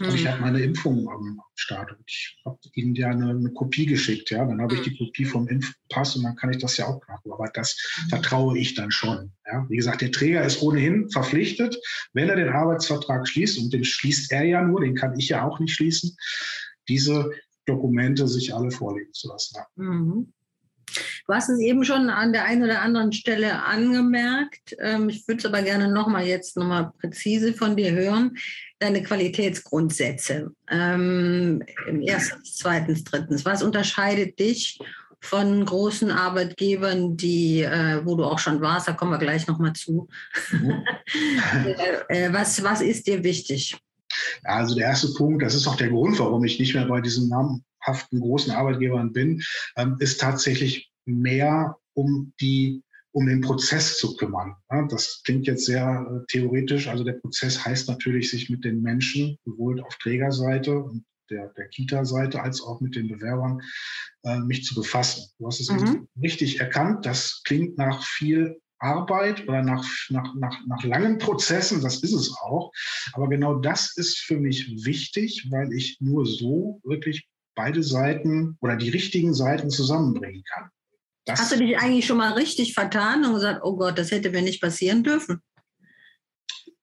also ich habe meine Impfung am Start und ich habe ihnen ja eine, eine, Kopie geschickt. Ja, dann habe ich die Kopie vom Impfpass und dann kann ich das ja auch machen. Aber das vertraue ich dann schon. Ja, wie gesagt, der Träger ist ohnehin verpflichtet, wenn er den Arbeitsvertrag schließt und den schließt er ja nur, den kann ich ja auch nicht schließen, diese Dokumente sich alle vorlegen zu lassen. Mhm. Du hast es eben schon an der einen oder anderen Stelle angemerkt. Ähm, ich würde es aber gerne nochmal jetzt nochmal präzise von dir hören. Deine Qualitätsgrundsätze. Ähm, Im ersten, zweiten, drittens. Was unterscheidet dich von großen Arbeitgebern, die, äh, wo du auch schon warst, da kommen wir gleich nochmal zu. Mhm. äh, was, was ist dir wichtig? Also der erste Punkt, das ist auch der Grund, warum ich nicht mehr bei diesen namhaften großen Arbeitgebern bin, ähm, ist tatsächlich mehr um die um den Prozess zu kümmern. Ja, das klingt jetzt sehr äh, theoretisch. Also der Prozess heißt natürlich, sich mit den Menschen, sowohl auf Trägerseite und der, der Kita-Seite als auch mit den Bewerbern, äh, mich zu befassen. Du hast es mhm. richtig erkannt. Das klingt nach viel Arbeit oder nach, nach, nach, nach langen Prozessen, das ist es auch. Aber genau das ist für mich wichtig, weil ich nur so wirklich beide Seiten oder die richtigen Seiten zusammenbringen kann. Das Hast du dich eigentlich schon mal richtig vertan und gesagt, oh Gott, das hätte mir nicht passieren dürfen?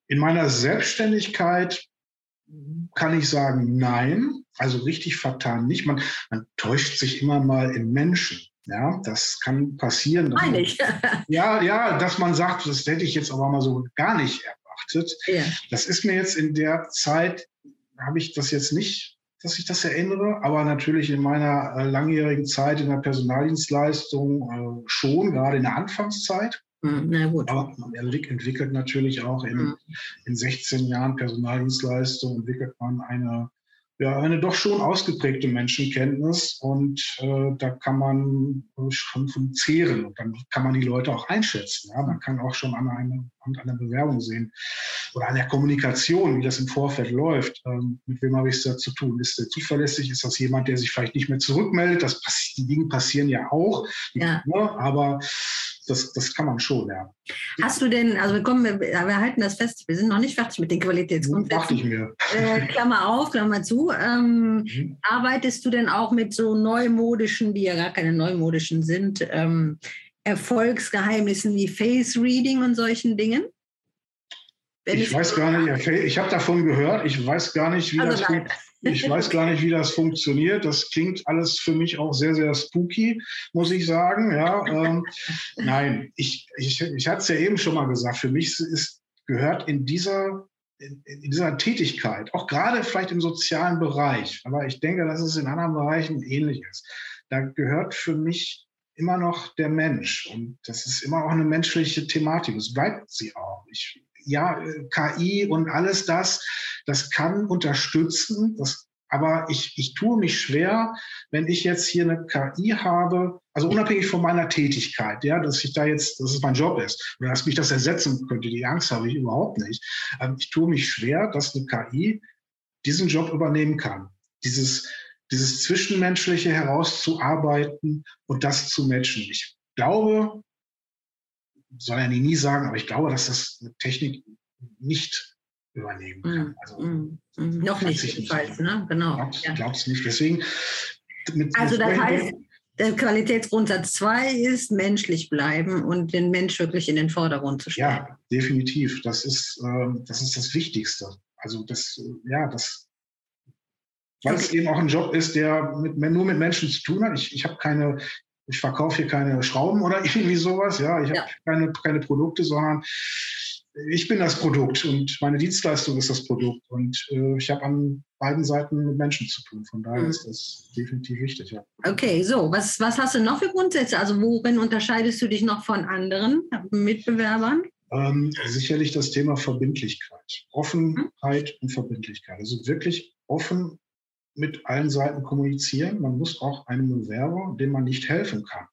In meiner Selbstständigkeit kann ich sagen, nein. Also richtig vertan nicht. Man, man täuscht sich immer mal in Menschen. Ja, das kann passieren. Meine ich. ja, ja, dass man sagt, das hätte ich jetzt aber mal so gar nicht erwartet. Ja. Das ist mir jetzt in der Zeit, habe ich das jetzt nicht dass ich das erinnere, aber natürlich in meiner äh, langjährigen Zeit in der Personaldienstleistung äh, schon, gerade in der Anfangszeit. Hm, na gut. Aber man entwickelt natürlich auch in, mhm. in 16 Jahren Personaldienstleistung, entwickelt man eine ja, eine doch schon ausgeprägte Menschenkenntnis und äh, da kann man schon von zehren und dann kann man die Leute auch einschätzen. Ja? Man kann auch schon an, eine, an einer Bewerbung sehen oder an der Kommunikation, wie das im Vorfeld läuft. Ähm, mit wem habe ich es da zu tun? Ist der zuverlässig? Ist das jemand, der sich vielleicht nicht mehr zurückmeldet? Das, die Dinge passieren ja auch, ja. Ne? aber das, das kann man schon, ja. Hast du denn, also wir, kommen, wir, wir halten das fest, wir sind noch nicht fertig mit den Qualitätsgrundsätzen. Dachte ich mir. Äh, Klammer auf, Klammer zu. Ähm, mhm. Arbeitest du denn auch mit so neumodischen, die ja gar keine neumodischen sind, ähm, Erfolgsgeheimnissen wie Face Reading und solchen Dingen? ich, ich weiß gar nicht, ich habe davon gehört, ich weiß gar nicht, wie also das nein. Ich weiß gar nicht, wie das funktioniert. Das klingt alles für mich auch sehr, sehr spooky, muss ich sagen. Ja, ähm, nein, ich, ich, ich hatte es ja eben schon mal gesagt. Für mich ist, gehört in dieser, in, in dieser Tätigkeit, auch gerade vielleicht im sozialen Bereich, aber ich denke, dass es in anderen Bereichen ähnlich ist. Da gehört für mich immer noch der Mensch. Und das ist immer auch eine menschliche Thematik. Es bleibt sie auch. Ich, ja, KI und alles das, das kann unterstützen, das, aber ich, ich tue mich schwer, wenn ich jetzt hier eine KI habe, also unabhängig von meiner Tätigkeit, ja, dass ich da jetzt, dass es mein Job ist oder dass mich das ersetzen könnte, die Angst habe ich überhaupt nicht. Ähm, ich tue mich schwer, dass eine KI diesen Job übernehmen kann. Dieses, dieses Zwischenmenschliche herauszuarbeiten und das zu matchen. Ich glaube, soll er nie sagen, aber ich glaube, dass das eine Technik nicht übernehmen kann. Mm, also, mm, mm, noch nicht jedenfalls, ne? Genau. Ich glaube es nicht. Deswegen. Mit, also das heißt, der Qualitätsgrundsatz 2 ist menschlich bleiben und den Mensch wirklich in den Vordergrund zu stellen. Ja, definitiv. Das ist, äh, das ist das Wichtigste. Also das, ja, das weil es eben auch ein Job ist, der mit, nur mit Menschen zu tun hat. Ich, ich habe keine, ich verkaufe hier keine Schrauben oder irgendwie sowas, ja. Ich habe ja. keine, keine Produkte, sondern ich bin das Produkt und meine Dienstleistung ist das Produkt. Und äh, ich habe an beiden Seiten mit Menschen zu tun. Von daher mhm. ist das definitiv wichtig. Ja. Okay, so, was, was hast du noch für Grundsätze? Also worin unterscheidest du dich noch von anderen Mitbewerbern? Ähm, sicherlich das Thema Verbindlichkeit. Offenheit mhm. und Verbindlichkeit. Also wirklich offen mit allen Seiten kommunizieren. Man muss auch einem Bewerber, dem man nicht helfen kann.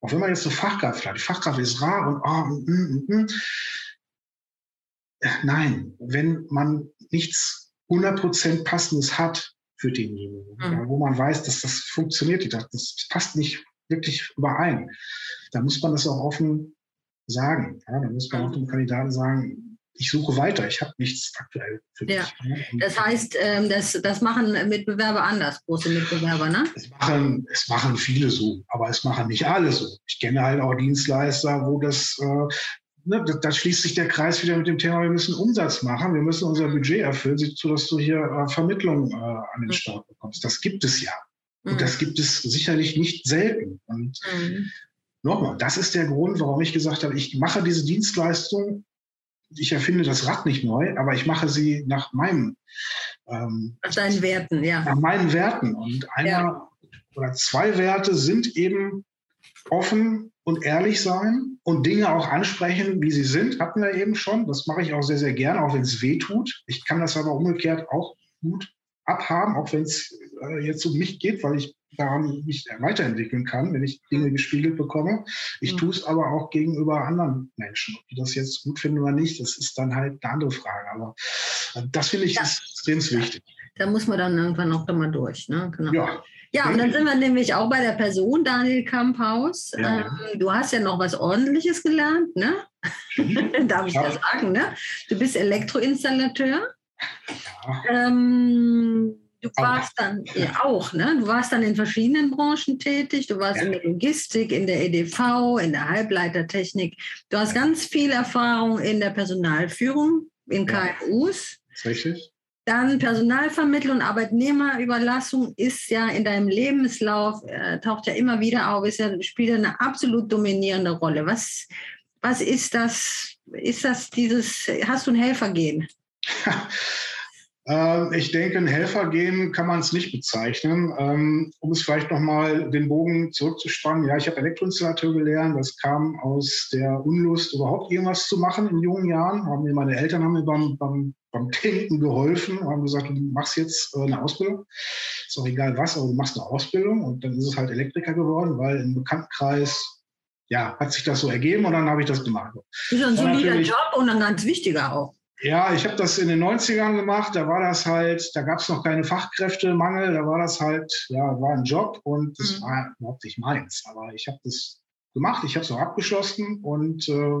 Auch wenn man jetzt eine Fachkraft hat, die Fachkraft ist rar und, oh, und, und, und, Nein, wenn man nichts 100% Passendes hat für denjenigen, mhm. ja, wo man weiß, dass das funktioniert, das passt nicht wirklich überein, dann muss man das auch offen sagen. Ja, dann muss man auch dem Kandidaten sagen, ich suche weiter, ich habe nichts aktuell für dich. Ja. Das heißt, ähm, das, das machen Mitbewerber anders, große Mitbewerber, ne? Es machen, es machen viele so, aber es machen nicht alle so. Ich kenne halt auch Dienstleister, wo das äh, ne, da, da, schließt sich der Kreis wieder mit dem Thema, wir müssen Umsatz machen, wir müssen unser Budget erfüllen, sodass du hier äh, Vermittlung äh, an den mhm. Start bekommst. Das gibt es ja. Und das mhm. gibt es sicherlich nicht selten. Und mhm. nochmal, das ist der Grund, warum ich gesagt habe, ich mache diese Dienstleistung, ich erfinde das Rad nicht neu, aber ich mache sie nach meinem ähm, nach deinen Werten, ja. Nach meinen Werten. Und einer ja. oder zwei Werte sind eben offen und ehrlich sein und Dinge auch ansprechen, wie sie sind, hatten wir eben schon. Das mache ich auch sehr, sehr gerne, auch wenn es weh tut. Ich kann das aber umgekehrt auch gut abhaben, auch wenn es äh, jetzt um mich geht, weil ich daran mich weiterentwickeln kann, wenn ich Dinge gespiegelt bekomme. Ich mhm. tue es aber auch gegenüber anderen Menschen. Ob die das jetzt gut finden oder nicht, das ist dann halt eine andere Frage. Aber äh, das finde ich ja. extrem wichtig. Da muss man dann irgendwann auch immer durch. Ne? Genau. Ja. Ja, und dann sind wir nämlich auch bei der Person Daniel Kamphaus. Ja. Ähm, du hast ja noch was Ordentliches gelernt, ne? Mhm. Darf ich ja. das sagen, ne? Du bist Elektroinstallateur. Ja. Ähm, du warst dann ja, auch, ne? Du warst dann in verschiedenen Branchen tätig. Du warst ja. in der Logistik, in der EDV, in der Halbleitertechnik. Du hast ganz viel Erfahrung in der Personalführung in KMUs. Richtig. Dann Personalvermittlung und Arbeitnehmerüberlassung ist ja in deinem Lebenslauf, äh, taucht ja immer wieder auf, ist ja, spielt ja eine absolut dominierende Rolle. Was, was ist das? Ist das dieses, hast du ein Helfergehen? Ähm, ich denke, ein Helfergehen kann man es nicht bezeichnen. Ähm, um es vielleicht nochmal den Bogen zurückzuspannen. Ja, ich habe Elektroinstallateur gelernt. Das kam aus der Unlust, überhaupt irgendwas zu machen in jungen Jahren. Haben mir meine Eltern haben mir beim, beim, beim Tinken geholfen, haben gesagt, du machst jetzt äh, eine Ausbildung. Ist auch egal was, aber du machst eine Ausbildung. Und dann ist es halt Elektriker geworden, weil im Bekanntenkreis ja, hat sich das so ergeben und dann habe ich das gemacht. Das ist ein solider Job und ein ganz wichtiger auch. Ja, ich habe das in den 90ern gemacht. Da war das halt, da gab es noch keine Fachkräftemangel. Da war das halt, ja, war ein Job und das mhm. war überhaupt nicht meins. Aber ich habe das gemacht. Ich habe es auch abgeschlossen und äh,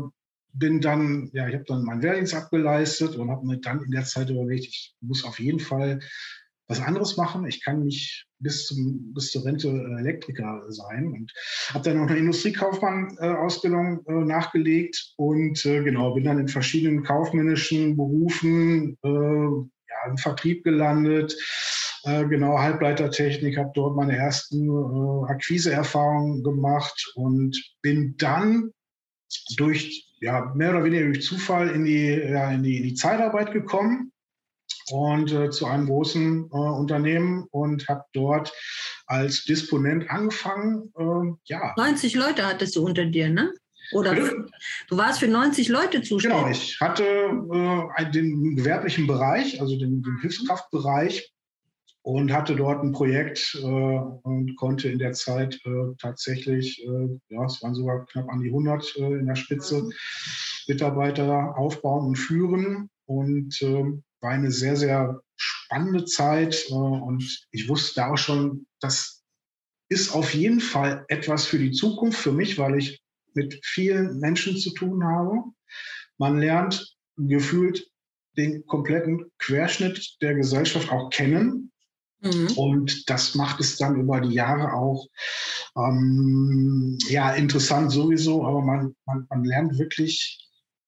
bin dann, ja, ich habe dann meinen Wehrdienst abgeleistet und habe mir dann in der Zeit überlegt, ich muss auf jeden Fall was anderes machen. Ich kann nicht bis, zum, bis zur Rente äh, Elektriker sein und habe dann noch eine Industriekaufmann-Ausbildung äh, nachgelegt und äh, genau bin dann in verschiedenen kaufmännischen Berufen äh, ja, im Vertrieb gelandet. Äh, genau, Halbleitertechnik, habe dort meine ersten äh, Akquiseerfahrungen gemacht und bin dann durch ja, mehr oder weniger durch Zufall in die, ja, in die, in die Zeitarbeit gekommen und äh, zu einem großen äh, Unternehmen und habe dort als Disponent angefangen. Äh, ja. 90 Leute hattest du unter dir, ne? Oder Bitte? du warst für 90 Leute zuständig. Genau, ich hatte äh, den gewerblichen Bereich, also den, den Hilfskraftbereich und hatte dort ein Projekt äh, und konnte in der Zeit äh, tatsächlich, äh, ja, es waren sogar knapp an die 100 äh, in der Spitze, mhm. Mitarbeiter aufbauen und führen. Und ähm, war eine sehr, sehr spannende Zeit äh, und ich wusste da auch schon, das ist auf jeden Fall etwas für die Zukunft für mich, weil ich mit vielen Menschen zu tun habe. Man lernt gefühlt den kompletten Querschnitt der Gesellschaft auch kennen. Mhm. Und das macht es dann über die Jahre auch ähm, ja, interessant sowieso, aber man, man, man lernt wirklich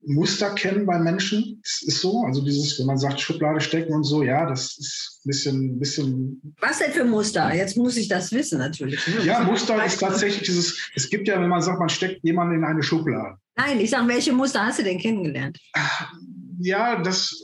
Muster kennen bei Menschen. Das ist so. Also dieses, wenn man sagt, Schublade stecken und so, ja, das ist ein bisschen, bisschen. Was denn für Muster? Jetzt muss ich das wissen, natürlich. Ne? Ja, Muster ist tatsächlich dieses, es gibt ja, wenn man sagt, man steckt jemanden in eine Schublade. Nein, ich sage, welche Muster hast du denn kennengelernt? Ja, das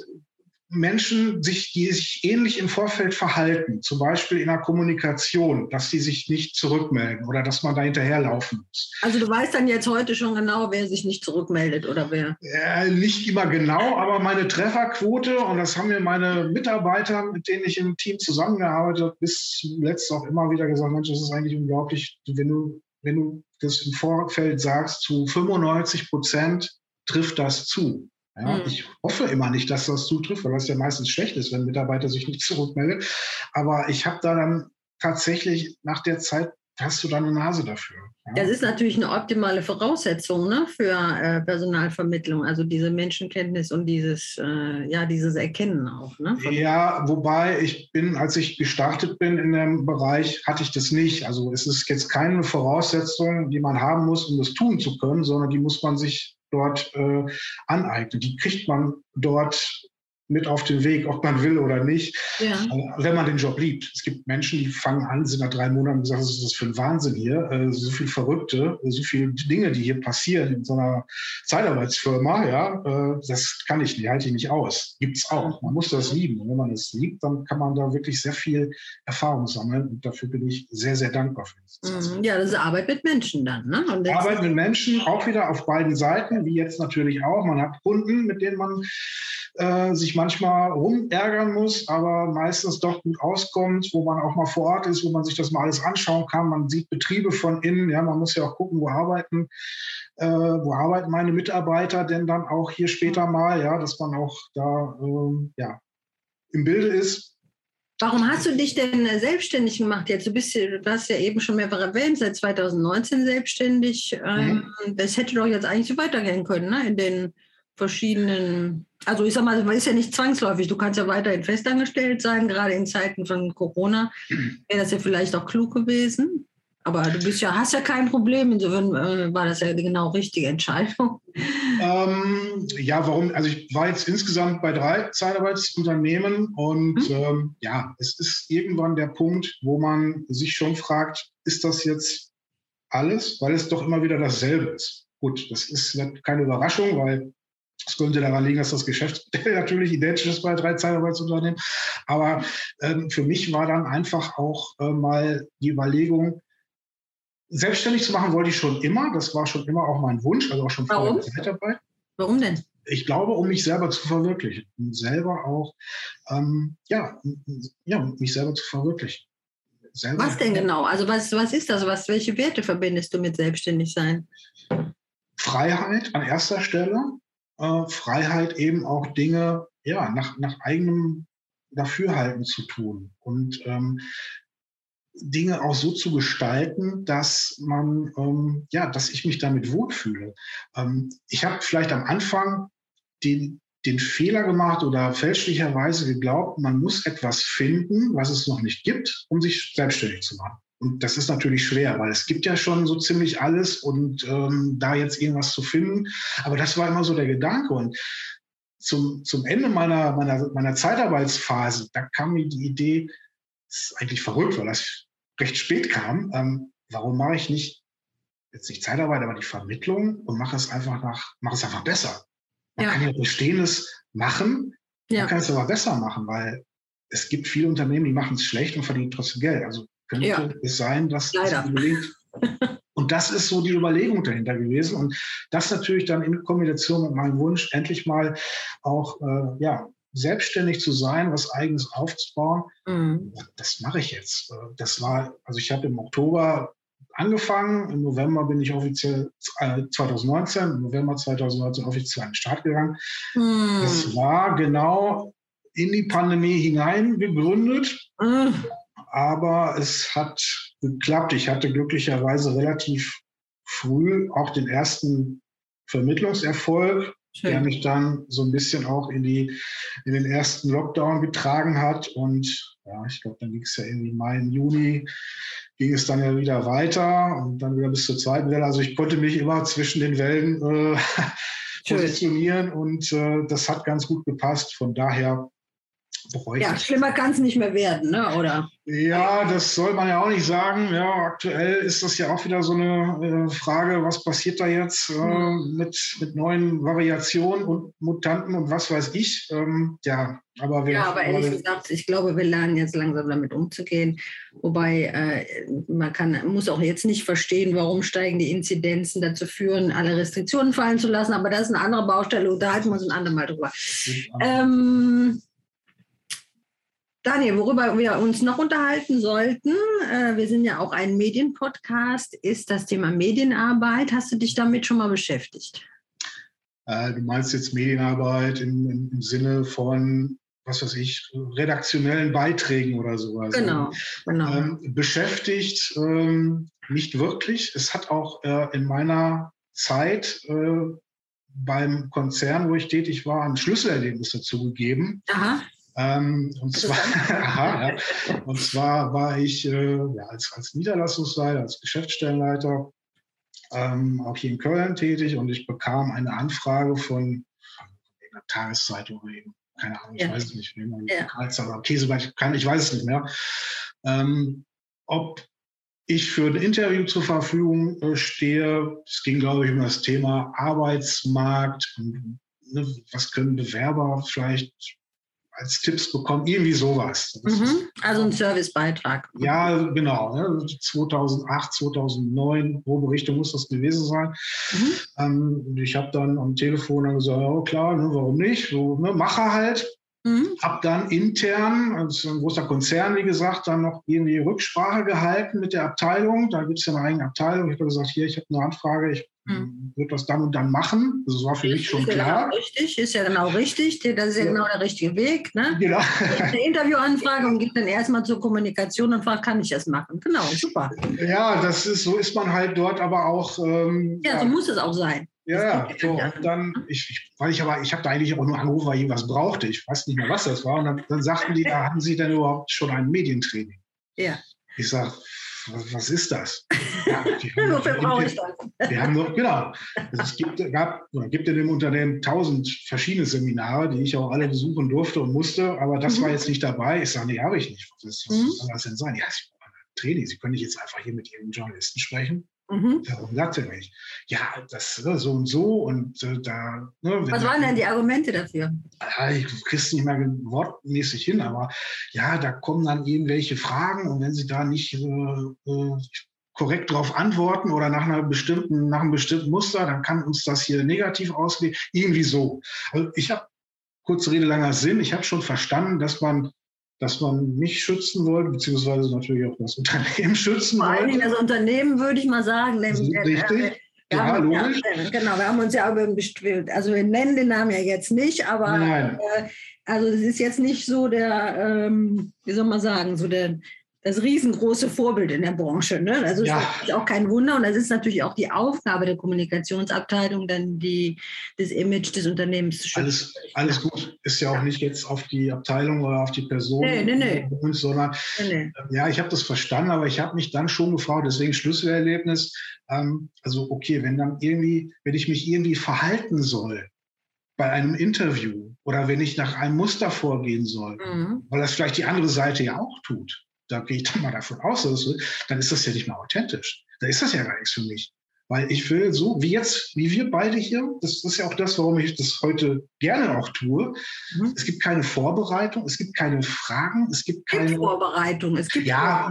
Menschen, sich, die sich ähnlich im Vorfeld verhalten, zum Beispiel in der Kommunikation, dass sie sich nicht zurückmelden oder dass man da hinterherlaufen muss. Also du weißt dann jetzt heute schon genau, wer sich nicht zurückmeldet oder wer? Äh, nicht immer genau, aber meine Trefferquote, und das haben mir meine Mitarbeiter, mit denen ich im Team zusammengearbeitet habe, bis zuletzt auch immer wieder gesagt, Mensch, das ist eigentlich unglaublich, wenn du, wenn du das im Vorfeld sagst, zu 95 Prozent trifft das zu. Ja, mhm. Ich hoffe immer nicht, dass das zutrifft, weil das ja meistens schlecht ist, wenn Mitarbeiter sich nicht zurückmeldet. Aber ich habe da dann tatsächlich nach der Zeit hast du da eine Nase dafür. Ja. Das ist natürlich eine optimale Voraussetzung ne, für äh, Personalvermittlung, also diese Menschenkenntnis und dieses, äh, ja, dieses Erkennen auch. Ne, ja, wobei ich bin, als ich gestartet bin in dem Bereich, hatte ich das nicht. Also es ist jetzt keine Voraussetzung, die man haben muss, um das tun zu können, sondern die muss man sich dort äh, aneignet. Die kriegt man dort mit auf den Weg, ob man will oder nicht, ja. Äh, wenn man den Job liebt. Es gibt Menschen, die fangen an, sind nach drei Monaten und sagen, was ist das für ein Wahnsinn hier? Äh, so viel Verrückte, so viele Dinge, die hier passieren in so einer Zeitarbeitsfirma, ja, äh, das kann ich nicht, halte ich nicht aus. Gibt es auch. Man muss das lieben. Und wenn man es liebt, dann kann man da wirklich sehr viel Erfahrung sammeln. Und dafür bin ich sehr, sehr dankbar für das. Mhm. Ja, das ist Arbeit mit Menschen dann. Ne? Arbeit mit Menschen, auch wieder auf beiden Seiten, wie jetzt natürlich auch. Man hat Kunden, mit denen man äh, sich manchmal rumärgern muss, aber meistens doch gut auskommt, wo man auch mal vor Ort ist, wo man sich das mal alles anschauen kann. Man sieht Betriebe von innen. Ja, man muss ja auch gucken, wo arbeiten, äh, wo arbeiten meine Mitarbeiter denn dann auch hier später mal, ja, dass man auch da äh, ja, im Bilde ist. Warum hast du dich denn selbstständig gemacht jetzt? Du bist, du hast ja eben schon mehrfach erwähnt, seit 2019 selbstständig. Mhm. Ähm, das hätte doch jetzt eigentlich so weitergehen können, ne? In den verschiedenen, also ich sag mal, ist ja nicht zwangsläufig, du kannst ja weiterhin festangestellt sein, gerade in Zeiten von Corona wäre das ja vielleicht auch klug gewesen. Aber du bist ja, hast ja kein Problem, insofern äh, war das ja die genau richtige Entscheidung. Ähm, ja, warum? Also ich war jetzt insgesamt bei drei Zeitarbeitsunternehmen und mhm. ähm, ja, es ist irgendwann der Punkt, wo man sich schon fragt, ist das jetzt alles? Weil es doch immer wieder dasselbe ist. Gut, das ist keine Überraschung, weil das könnte daran liegen, dass das Geschäftsmodell natürlich identisch ist bei drei Zeitarbeitsunternehmen. Aber ähm, für mich war dann einfach auch äh, mal die Überlegung, selbstständig zu machen wollte ich schon immer. Das war schon immer auch mein Wunsch, also auch schon vor der Zeitarbeit. Warum denn? Ich glaube, um mich selber zu verwirklichen. Um selber auch, ähm, ja, ja, mich selber zu verwirklichen. Selber was denn genau? Also was, was ist das? Was, welche Werte verbindest du mit Selbstständigsein? Freiheit an erster Stelle, Freiheit eben auch Dinge ja, nach, nach eigenem Dafürhalten zu tun und ähm, Dinge auch so zu gestalten, dass man, ähm, ja, dass ich mich damit wohlfühle. Ähm, ich habe vielleicht am Anfang den, den Fehler gemacht oder fälschlicherweise geglaubt, man muss etwas finden, was es noch nicht gibt, um sich selbstständig zu machen. Und das ist natürlich schwer, weil es gibt ja schon so ziemlich alles und ähm, da jetzt irgendwas zu finden. Aber das war immer so der Gedanke. Und zum, zum Ende meiner, meiner, meiner Zeitarbeitsphase, da kam mir die Idee, das ist eigentlich verrückt, weil das recht spät kam, ähm, warum mache ich nicht, jetzt nicht Zeitarbeit, aber die Vermittlung und mache es einfach nach, mache es einfach besser. Man ja. kann ja Bestehendes machen, ja. man kann es aber besser machen, weil es gibt viele Unternehmen, die machen es schlecht und verdienen trotzdem Geld. Also könnte ja. es sein, dass Leider. es gelingt. Und das ist so die Überlegung dahinter gewesen. Und das natürlich dann in Kombination mit meinem Wunsch, endlich mal auch äh, ja, selbstständig zu sein, was eigenes aufzubauen. Mhm. Das mache ich jetzt. Äh, das war, also ich habe im Oktober angefangen, im November bin ich offiziell, äh, 2019, im November 2019 offiziell an den Start gegangen. Mhm. Das war genau in die Pandemie hinein gegründet. Mhm aber es hat geklappt. Ich hatte glücklicherweise relativ früh auch den ersten Vermittlungserfolg, Schön. der mich dann so ein bisschen auch in, die, in den ersten Lockdown getragen hat. Und ja, ich glaube, dann ging es ja irgendwie Mai, Juni, ging es dann ja wieder weiter und dann wieder bis zur zweiten Welle. Also ich konnte mich immer zwischen den Wellen äh, positionieren und äh, das hat ganz gut gepasst. Von daher bräuchte Ja, schlimmer kann es nicht mehr werden, ne? oder? Ja, das soll man ja auch nicht sagen. Ja, aktuell ist das ja auch wieder so eine äh, Frage, was passiert da jetzt äh, mhm. mit, mit neuen Variationen und Mutanten und was weiß ich. Ähm, ja, aber wir. Ja, aber ehrlich gesagt, ich glaube, wir lernen jetzt langsam damit umzugehen. Wobei äh, man kann, muss auch jetzt nicht verstehen, warum steigen die Inzidenzen dazu führen, alle Restriktionen fallen zu lassen. Aber das ist eine andere Baustelle. Unterhalten wir uns ein andermal drüber. Ähm, Daniel, worüber wir uns noch unterhalten sollten, äh, wir sind ja auch ein Medienpodcast, ist das Thema Medienarbeit. Hast du dich damit schon mal beschäftigt? Äh, du meinst jetzt Medienarbeit im, im, Sinne von, was weiß ich, redaktionellen Beiträgen oder sowas. Genau, genau. Ähm, beschäftigt ähm, nicht wirklich. Es hat auch äh, in meiner Zeit äh, beim Konzern, wo ich tätig war, ein Schlüsselerlebnis dazu gegeben. Aha. Ähm, und, zwar, aha, ja. und zwar war ich äh, ja, als, als Niederlassungsleiter, als Geschäftsstellenleiter ähm, auch hier in Köln tätig und ich bekam eine Anfrage von einer Tageszeitung oder eben, keine Ahnung, ich ja. weiß es nicht, ja. oder Käse, kann, ich weiß es nicht mehr, ähm, ob ich für ein Interview zur Verfügung äh, stehe. Es ging, glaube ich, um das Thema Arbeitsmarkt und ne, was können Bewerber vielleicht als Tipps bekommen, irgendwie sowas. Mhm, also ein Servicebeitrag. Ja, genau. Ne? 2008, 2009, grobe Richtung muss das gewesen sein. Mhm. Ähm, ich habe dann am Telefon dann gesagt, oh klar, ne, warum nicht? So, ne, Macher halt. Mhm. Habe dann intern, also ein großer Konzern, wie gesagt, dann noch irgendwie Rücksprache gehalten mit der Abteilung. Da gibt es ja eine eigene Abteilung. Ich habe gesagt, hier, ich habe eine Anfrage, ich mhm. würde das dann und dann machen. Das war für mich schon ist klar. Ja genau richtig, ist ja genau richtig. Das ist ja, ja. genau der richtige Weg. Ne? Genau. Eine Interviewanfrage und geht dann erstmal zur Kommunikation und fragt, kann ich das machen? Genau, super. Ja, das ist, so ist man halt dort aber auch. Ähm, ja, so muss es auch sein. Ja, so, und dann, ich, ich, weil ich aber, ich habe da eigentlich auch nur angerufen, weil ich was brauchte. Ich weiß nicht mehr, was das war. Und dann, dann sagten die, da hatten sie denn überhaupt schon ein Medientraining. Ja. Ich sage, was ist das? Ja, Wofür brauche ich das? Wir haben noch, genau. Also es gibt, gab, gibt in dem Unternehmen tausend verschiedene Seminare, die ich auch alle besuchen durfte und musste, aber das mhm. war jetzt nicht dabei. Ich sage, nee, habe ich nicht. Was, was mhm. soll das denn sein? Ja, Sie brauchen ein Training. Sie können nicht jetzt einfach hier mit Ihrem Journalisten sprechen. Mhm. Warum sagt er nicht? Ja, das ne, so und so und äh, da. Ne, Was waren denn die Argumente dafür? Ja, ich kriege es nicht mal wortmäßig hin, aber ja, da kommen dann irgendwelche Fragen und wenn Sie da nicht äh, äh, korrekt darauf antworten oder nach einer bestimmten, nach einem bestimmten Muster, dann kann uns das hier negativ auslegen. Irgendwie so. Also ich habe kurze Rede, langer Sinn. Ich habe schon verstanden, dass man dass man mich schützen wollte, beziehungsweise natürlich auch das Unternehmen schützen wollte. Vor allem das Unternehmen, würde ich mal sagen. Richtig. Äh, ja, logisch. Ja, genau, wir haben uns ja über also wir nennen den Namen ja jetzt nicht, aber äh, also es ist jetzt nicht so der, ähm, wie soll man sagen, so der das riesengroße Vorbild in der Branche. Ne? Also ja. ist auch kein Wunder und das ist natürlich auch die Aufgabe der Kommunikationsabteilung, dann die, das Image des Unternehmens zu schützen. Alles, alles gut, ist ja auch nicht jetzt auf die Abteilung oder auf die Person, nee, nee, nee. Uns, sondern nee, ja, ich habe das verstanden, aber ich habe mich dann schon gefragt, deswegen Schlüsselerlebnis, ähm, also okay, wenn dann irgendwie, wenn ich mich irgendwie verhalten soll, bei einem Interview oder wenn ich nach einem Muster vorgehen soll, mhm. weil das vielleicht die andere Seite ja auch tut da gehe ich dann mal davon aus, dass, dann ist das ja nicht mehr authentisch. Da ist das ja gar nichts für mich. Weil ich will so, wie jetzt, wie wir beide hier, das, ist ja auch das, warum ich das heute gerne auch tue. Mhm. Es gibt keine Vorbereitung, es gibt keine Fragen, es gibt keine. Es gibt Vorbereitung, es gibt. Ja,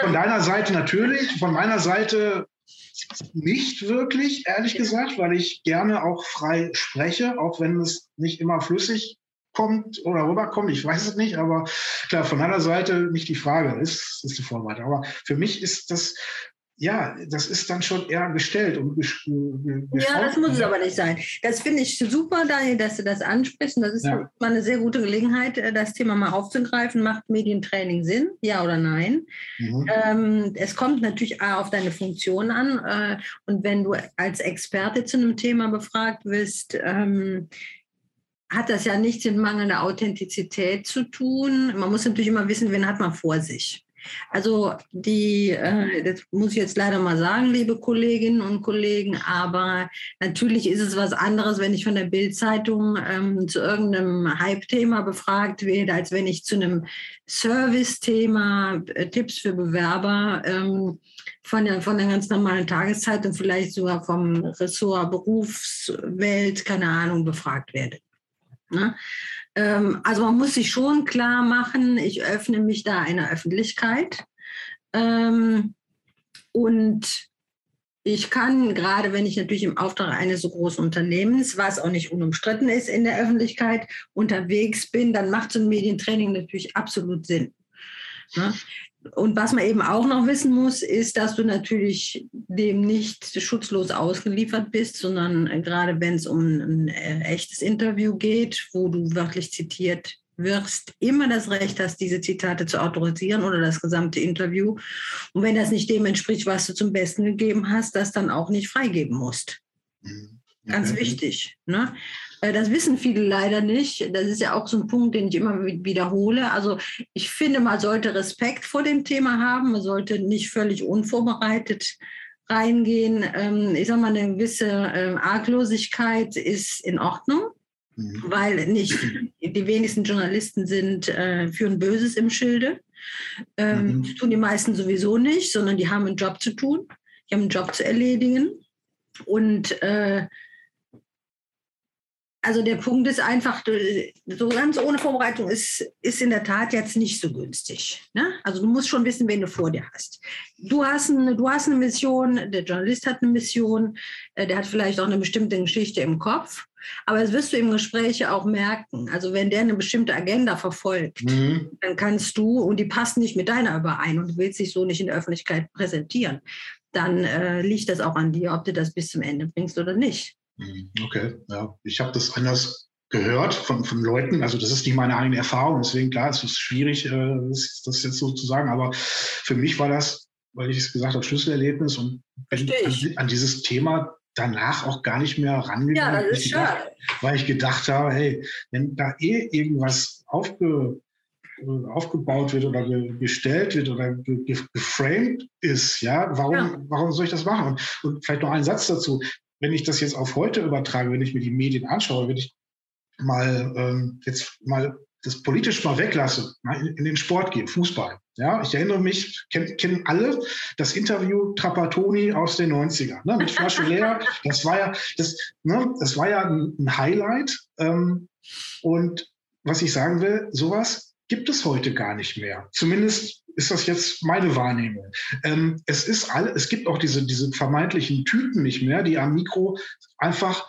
von deiner Seite natürlich, von meiner Seite nicht wirklich, ehrlich gesagt, weil ich gerne auch frei spreche, auch wenn es nicht immer flüssig kommt oder rüberkommt, ich weiß es nicht, aber klar, von einer Seite nicht die Frage, ist, ist die Vorbereitung. Aber für mich ist das, ja, das ist dann schon eher gestellt und Ja, das muss es aber nicht sein. Das finde ich super, Daniel, dass du das ansprichst. Und das ist ja. mal eine sehr gute Gelegenheit, äh, das Thema mal aufzugreifen. Macht Medientraining Sinn? Ja oder nein? Mhm. Ähm, es kommt natürlich auf deine Funktion an. Äh, und wenn du als Experte zu einem Thema befragt wirst, ähm, hat das ja nichts mit mangelnder Authentizität zu tun. Man muss natürlich immer wissen, wen hat man vor sich. Also die, äh, das muss ich jetzt leider mal sagen, liebe Kolleginnen und Kollegen, aber natürlich ist es was anderes, wenn ich von der Bildzeitung ähm, zu irgendeinem Hype-Thema befragt werde, als wenn ich zu einem Service-Thema, äh, Tipps für Bewerber ähm, von der, von der ganz normalen Tageszeitung, vielleicht sogar vom Ressort Berufswelt, keine Ahnung, befragt werde. Ne? Ähm, also man muss sich schon klar machen, ich öffne mich da einer Öffentlichkeit. Ähm, und ich kann, gerade wenn ich natürlich im Auftrag eines so großen Unternehmens, was auch nicht unumstritten ist in der Öffentlichkeit, unterwegs bin, dann macht so ein Medientraining natürlich absolut Sinn. Ne? Und was man eben auch noch wissen muss, ist, dass du natürlich dem nicht schutzlos ausgeliefert bist, sondern äh, gerade wenn es um ein äh, echtes Interview geht, wo du wörtlich zitiert wirst, immer das Recht hast, diese Zitate zu autorisieren oder das gesamte Interview. Und wenn das nicht dem entspricht, was du zum Besten gegeben hast, das dann auch nicht freigeben musst. Mhm. Ganz wichtig. Ne? Äh, das wissen viele leider nicht. Das ist ja auch so ein Punkt, den ich immer wiederhole. Also ich finde, man sollte Respekt vor dem Thema haben. Man sollte nicht völlig unvorbereitet reingehen. Ähm, ich sage mal, eine gewisse ähm, Arglosigkeit ist in Ordnung, mhm. weil nicht die wenigsten Journalisten sind, äh, führen Böses im Schilde. Ähm, mhm. Das tun die meisten sowieso nicht, sondern die haben einen Job zu tun. Die haben einen Job zu erledigen. Und äh, also der Punkt ist einfach, so ganz ohne Vorbereitung ist, ist in der Tat jetzt nicht so günstig. Ne? Also du musst schon wissen, wen du vor dir hast. Du hast, eine, du hast eine Mission, der Journalist hat eine Mission, äh, der hat vielleicht auch eine bestimmte Geschichte im Kopf. Aber das wirst du im Gespräch auch merken. Also wenn der eine bestimmte Agenda verfolgt, mhm. dann kannst du, und die passt nicht mit deiner überein und du willst dich so nicht in der Öffentlichkeit präsentieren, dann äh, liegt das auch an dir, ob du das bis zum Ende bringst oder nicht. Mhm, okay, ja. Ich habe das anders gehört von, von Leuten. Also das ist nicht meine eigene Erfahrung. Deswegen, klar, es ist schwierig, äh, das, das jetzt so zu sagen. Aber für mich war das, weil ich es gesagt habe, Schlüsselerlebnis und bin an, an, dieses Thema danach auch gar nicht mehr rangegangen. Ja, das ist gedacht, Weil ich gedacht habe, hey, wenn da eh irgendwas aufge, äh, aufgebaut wird oder ge, gestellt wird oder ge, geframed ist, ja, warum, ja. warum soll ich das machen? Und, und vielleicht noch ein Satz dazu wenn ich das jetzt auf heute übertrage, wenn ich mir die Medien anschaue, wenn ich mal ähm, jetzt mal das politisch mal weglasse, mal in, in, den Sport gehe, Fußball. Ja, ich erinnere mich, kennen kenn alle das Interview Trapattoni aus den 90ern, ne, mit Flasche leer. Das war ja, das, ne, das war ja ein, ein Highlight. Ähm, und was ich sagen will, sowas gibt es heute gar nicht mehr. Zumindest ist das jetzt meine Wahrnehmung. Ähm, es ist alle, es gibt auch diese, diese vermeintlichen Typen nicht mehr, die am Mikro einfach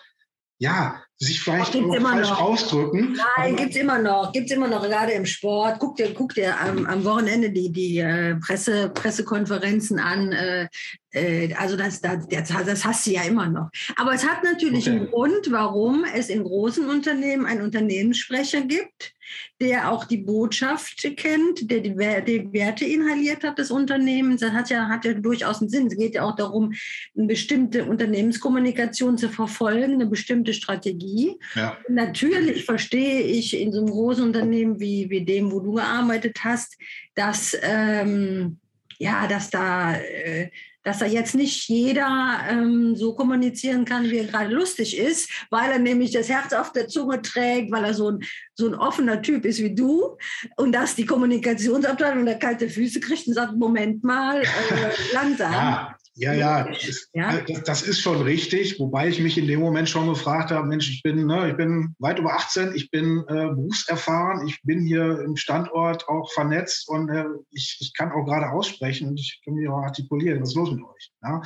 ja, sich vielleicht auch falsch noch. ausdrücken. Nein, gibt es immer noch. Gibt es immer noch, gerade im Sport. Guck dir, guck dir am, am Wochenende die, die äh, Presse, Pressekonferenzen an. Äh, äh, also das, das, das hast du ja immer noch. Aber es hat natürlich okay. einen Grund, warum es in großen Unternehmen einen Unternehmenssprecher gibt, der auch die Botschaft kennt, der die, die, Werte inhaliert hat des Unternehmens. Das hat ja, hat ja durchaus einen Sinn. Es geht ja auch darum, eine bestimmte Unternehmenskommunikation zu verfolgen, eine bestimmte Strategie. Ja. Natürlich verstehe ich in so einem großen Unternehmen wie, wie dem, wo du gearbeitet hast, dass, ähm, ja, dass da äh, dass da jetzt nicht jeder ähm, so kommunizieren kann, wie er gerade lustig ist, weil er nämlich das Herz auf der Zunge trägt, weil er so ein, so ein offener Typ ist wie du und dass die Kommunikationsabteilung da kalte Füße kriegt und sagt, Moment mal, äh, langsam. Ja. Ja, ja, das ist, ja? Äh, das ist, schon richtig, wobei ich mich in dem Moment schon gefragt habe, Mensch, ich bin, ne, ich bin weit über 18, ich bin äh, berufserfahren, ich bin hier im Standort auch vernetzt und äh, ich, ich kann auch gerade aussprechen und ich kann mich auch artikulieren. Was ist los mit euch? Ja?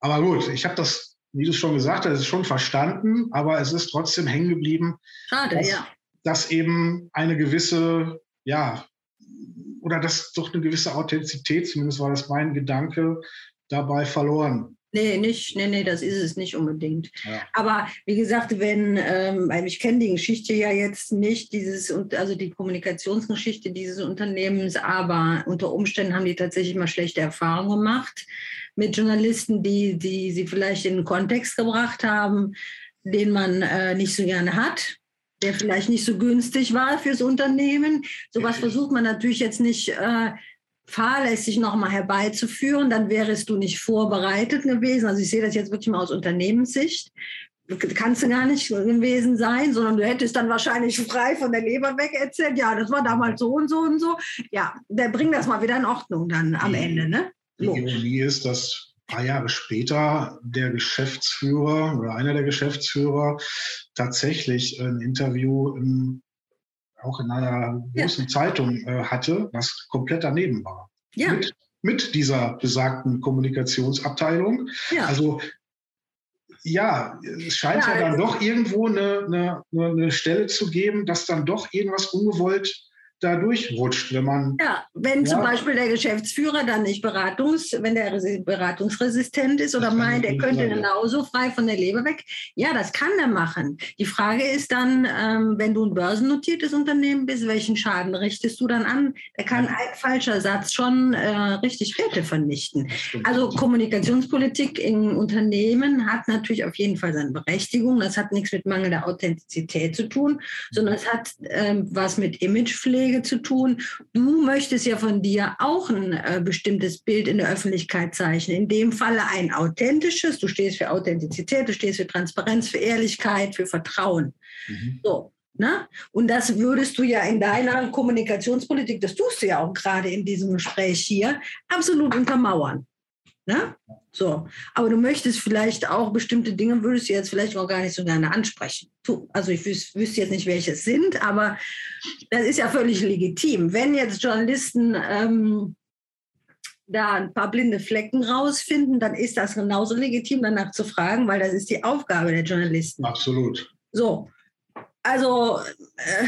Aber gut, ich habe das, wie du es schon gesagt hast, ist schon verstanden, aber es ist trotzdem hängen geblieben. Schade, dass, ja. Dass eben eine gewisse, ja, oder dass doch eine gewisse Authentizität, zumindest war das mein Gedanke, dabei verloren. Nee, nicht, nee, nee, das ist es nicht unbedingt. Ja. Aber wie gesagt, wenn, ähm, ich kenne die Geschichte ja jetzt nicht, dieses, also die Kommunikationsgeschichte dieses Unternehmens, aber unter Umständen haben die tatsächlich mal schlechte Erfahrungen gemacht mit Journalisten, die, die sie vielleicht in einen Kontext gebracht haben, den man äh, nicht so gerne hat, der vielleicht nicht so günstig war fürs Unternehmen. Sowas versucht man natürlich jetzt nicht. Äh, fahrlässig nochmal herbeizuführen, dann wärest du nicht vorbereitet gewesen. Also ich sehe das jetzt wirklich mal aus Unternehmenssicht. Kannst du gar nicht gewesen sein, sondern du hättest dann wahrscheinlich frei von der Leber weg erzählt, ja, das war damals so und so und so. Ja, der bringt das mal wieder in Ordnung dann am Ende, ne? Die Ironie ist, dass ein paar Jahre später der Geschäftsführer oder einer der Geschäftsführer tatsächlich ein Interview im auch in einer großen ja. Zeitung äh, hatte, was komplett daneben war. Ja. Mit, mit dieser besagten Kommunikationsabteilung. Ja. Also ja, es scheint ja, ja dann doch irgendwo eine, eine, eine Stelle zu geben, dass dann doch irgendwas ungewollt da durchrutscht, wenn man. Ja, wenn ja, zum Beispiel der Geschäftsführer dann nicht beratungs, wenn der beratungsresistent ist oder meint, er könnte genauso frei von der Leber weg. Ja, das kann er machen. Die Frage ist dann, ähm, wenn du ein börsennotiertes Unternehmen bist, welchen Schaden richtest du dann an? Da kann ein falscher Satz schon äh, richtig Werte vernichten. Also Kommunikationspolitik in Unternehmen hat natürlich auf jeden Fall seine Berechtigung. Das hat nichts mit mangelnder Authentizität zu tun, sondern es hat ähm, was mit Imagepflege Vorschläge zu tun. Du möchtest ja von dir auch ein äh, bestimmtes Bild in der Öffentlichkeit zeichnen. In dem Falle ein authentisches. Du stehst für Authentizität, du stehst für Transparenz, für Ehrlichkeit, für Vertrauen. Mhm. So. Ne? Und das würdest du ja in deiner Kommunikationspolitik, das tust du ja auch gerade in diesem Gespräch hier, absolut untermauern. Ne? So. Aber du möchtest vielleicht auch bestimmte Dinge, würdest du jetzt vielleicht auch gar nicht so gerne ansprechen. Also ich wüs wüsste jetzt nicht, welche es sind, aber das ist ja völlig legitim. Wenn jetzt Journalisten ähm, da ein paar blinde Flecken rausfinden, dann ist das genauso legitim, danach zu fragen, weil das ist die Aufgabe der Journalisten. Absolut. So. Also, äh,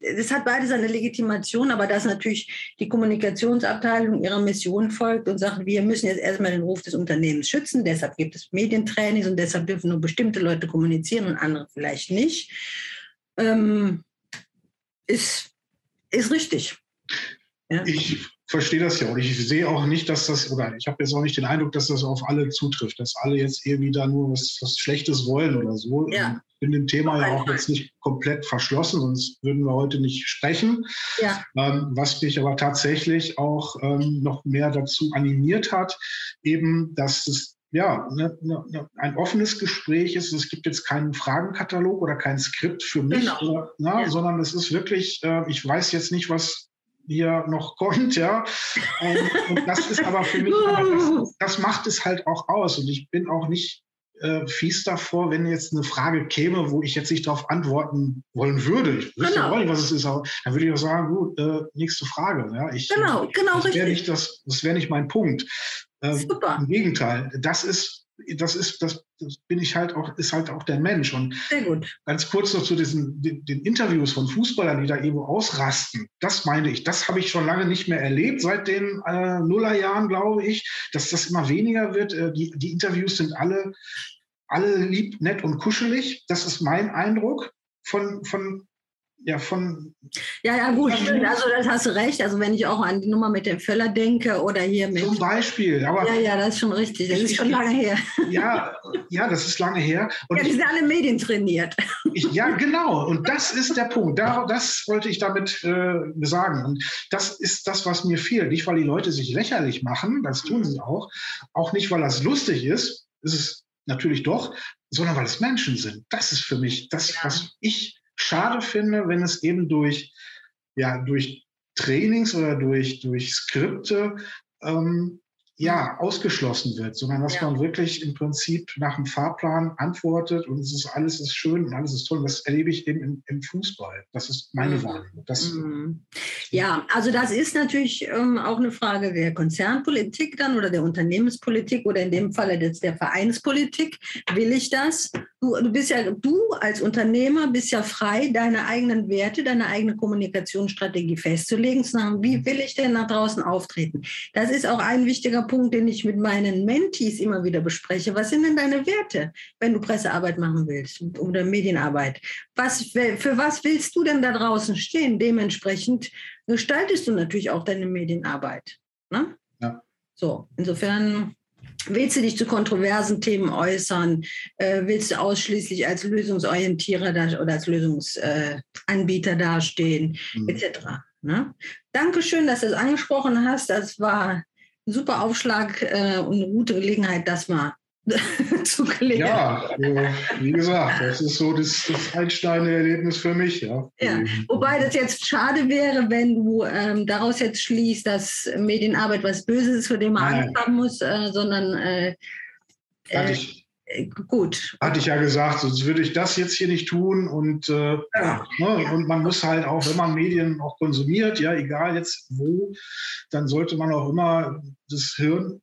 das hat beide seine Legitimation, aber dass natürlich die Kommunikationsabteilung ihrer Mission folgt und sagt, wir müssen jetzt erstmal den Ruf des Unternehmens schützen, deshalb gibt es Medientrainings und deshalb dürfen nur bestimmte Leute kommunizieren und andere vielleicht nicht, ähm, ist, ist richtig. Ja? Ich verstehe das ja und ich sehe auch nicht, dass das, oder ich habe jetzt auch nicht den Eindruck, dass das auf alle zutrifft, dass alle jetzt irgendwie da nur was, was Schlechtes wollen oder so. Ja. Ich bin dem Thema ja auch jetzt nicht komplett verschlossen, sonst würden wir heute nicht sprechen. Ja. Ähm, was mich aber tatsächlich auch ähm, noch mehr dazu animiert hat, eben, dass es ja, ne, ne, ne, ein offenes Gespräch ist. Es gibt jetzt keinen Fragenkatalog oder kein Skript für mich, genau. oder, na, ja. sondern es ist wirklich, äh, ich weiß jetzt nicht, was hier noch kommt, ja. Und, und das ist aber für mich, das, das, macht es halt auch aus. Und ich bin auch nicht äh, fies davor, wenn jetzt eine Frage käme, wo ich jetzt nicht darauf antworten wollen würde. Ich wüsste genau. nicht, was es ist, aber dann würde ich auch sagen, gut, äh, nächste Frage. Ja, ich, genau, genau, das richtig. Nicht das das wäre nicht mein Punkt. Äh, Super. Im Gegenteil, das ist das ist, das, das, bin ich halt auch, ist halt auch der Mensch. Und ganz kurz noch zu diesen den, den, Interviews von Fußballern, die da irgendwo ausrasten. Das meine ich, das habe ich schon lange nicht mehr erlebt, seit den äh, Nullerjahren, glaube ich, dass das immer weniger wird. Äh, die, die Interviews sind alle, alle lieb, nett und kuschelig. Das ist mein Eindruck von, von ja, von. Ja, ja, gut, also das hast du recht. Also wenn ich auch an die Nummer mit dem Völler denke oder hier mit. Zum Beispiel, aber. Ja, ja, das ist schon richtig. Das ich, ist schon lange her. Ja, ja, das ist lange her. Und ja, die sind alle Medien trainiert. Ich, ja, genau. Und das ist der Punkt. Da, das wollte ich damit äh, sagen. Und das ist das, was mir fehlt. Nicht, weil die Leute sich lächerlich machen, das tun sie auch. Auch nicht, weil das lustig ist. Ist natürlich doch, sondern weil es Menschen sind. Das ist für mich das, ja. was ich schade finde, wenn es eben durch, ja, durch Trainings oder durch, durch Skripte ähm, ja, ausgeschlossen wird, sondern dass ja. man wirklich im Prinzip nach dem Fahrplan antwortet und es ist alles ist schön und alles ist toll. das erlebe ich eben im, im Fußball. Das ist meine mhm. Wahrnehmung. Mhm. Ja, also das ist natürlich ähm, auch eine Frage der Konzernpolitik dann oder der Unternehmenspolitik oder in dem Falle jetzt der Vereinspolitik. Will ich das? Du, du bist ja, du als Unternehmer bist ja frei, deine eigenen Werte, deine eigene Kommunikationsstrategie festzulegen, zu sagen, wie will ich denn nach draußen auftreten? Das ist auch ein wichtiger Punkt, den ich mit meinen Mentees immer wieder bespreche. Was sind denn deine Werte, wenn du Pressearbeit machen willst oder Medienarbeit? Was, für was willst du denn da draußen stehen? Dementsprechend gestaltest du natürlich auch deine Medienarbeit. Ne? Ja. So, insofern Willst du dich zu kontroversen Themen äußern? Äh, willst du ausschließlich als Lösungsorientierer oder als Lösungsanbieter dastehen, mhm. etc.? Ne? Dankeschön, dass du es angesprochen hast. Das war super Aufschlag äh, und eine gute Gelegenheit, das mal zu klären. Ja, äh, wie gesagt, das ist so das, das Einstein-Erlebnis für mich. Ja. ja. Wobei das jetzt schade wäre, wenn du ähm, daraus jetzt schließt, dass Medienarbeit was Böses ist, für den man Angst haben muss, äh, sondern äh, hatte ich, äh, gut. Hatte ich ja gesagt, sonst würde ich das jetzt hier nicht tun. Und, äh, ja. ne, und man muss halt auch, wenn man Medien auch konsumiert, ja, egal jetzt wo, dann sollte man auch immer das Hirn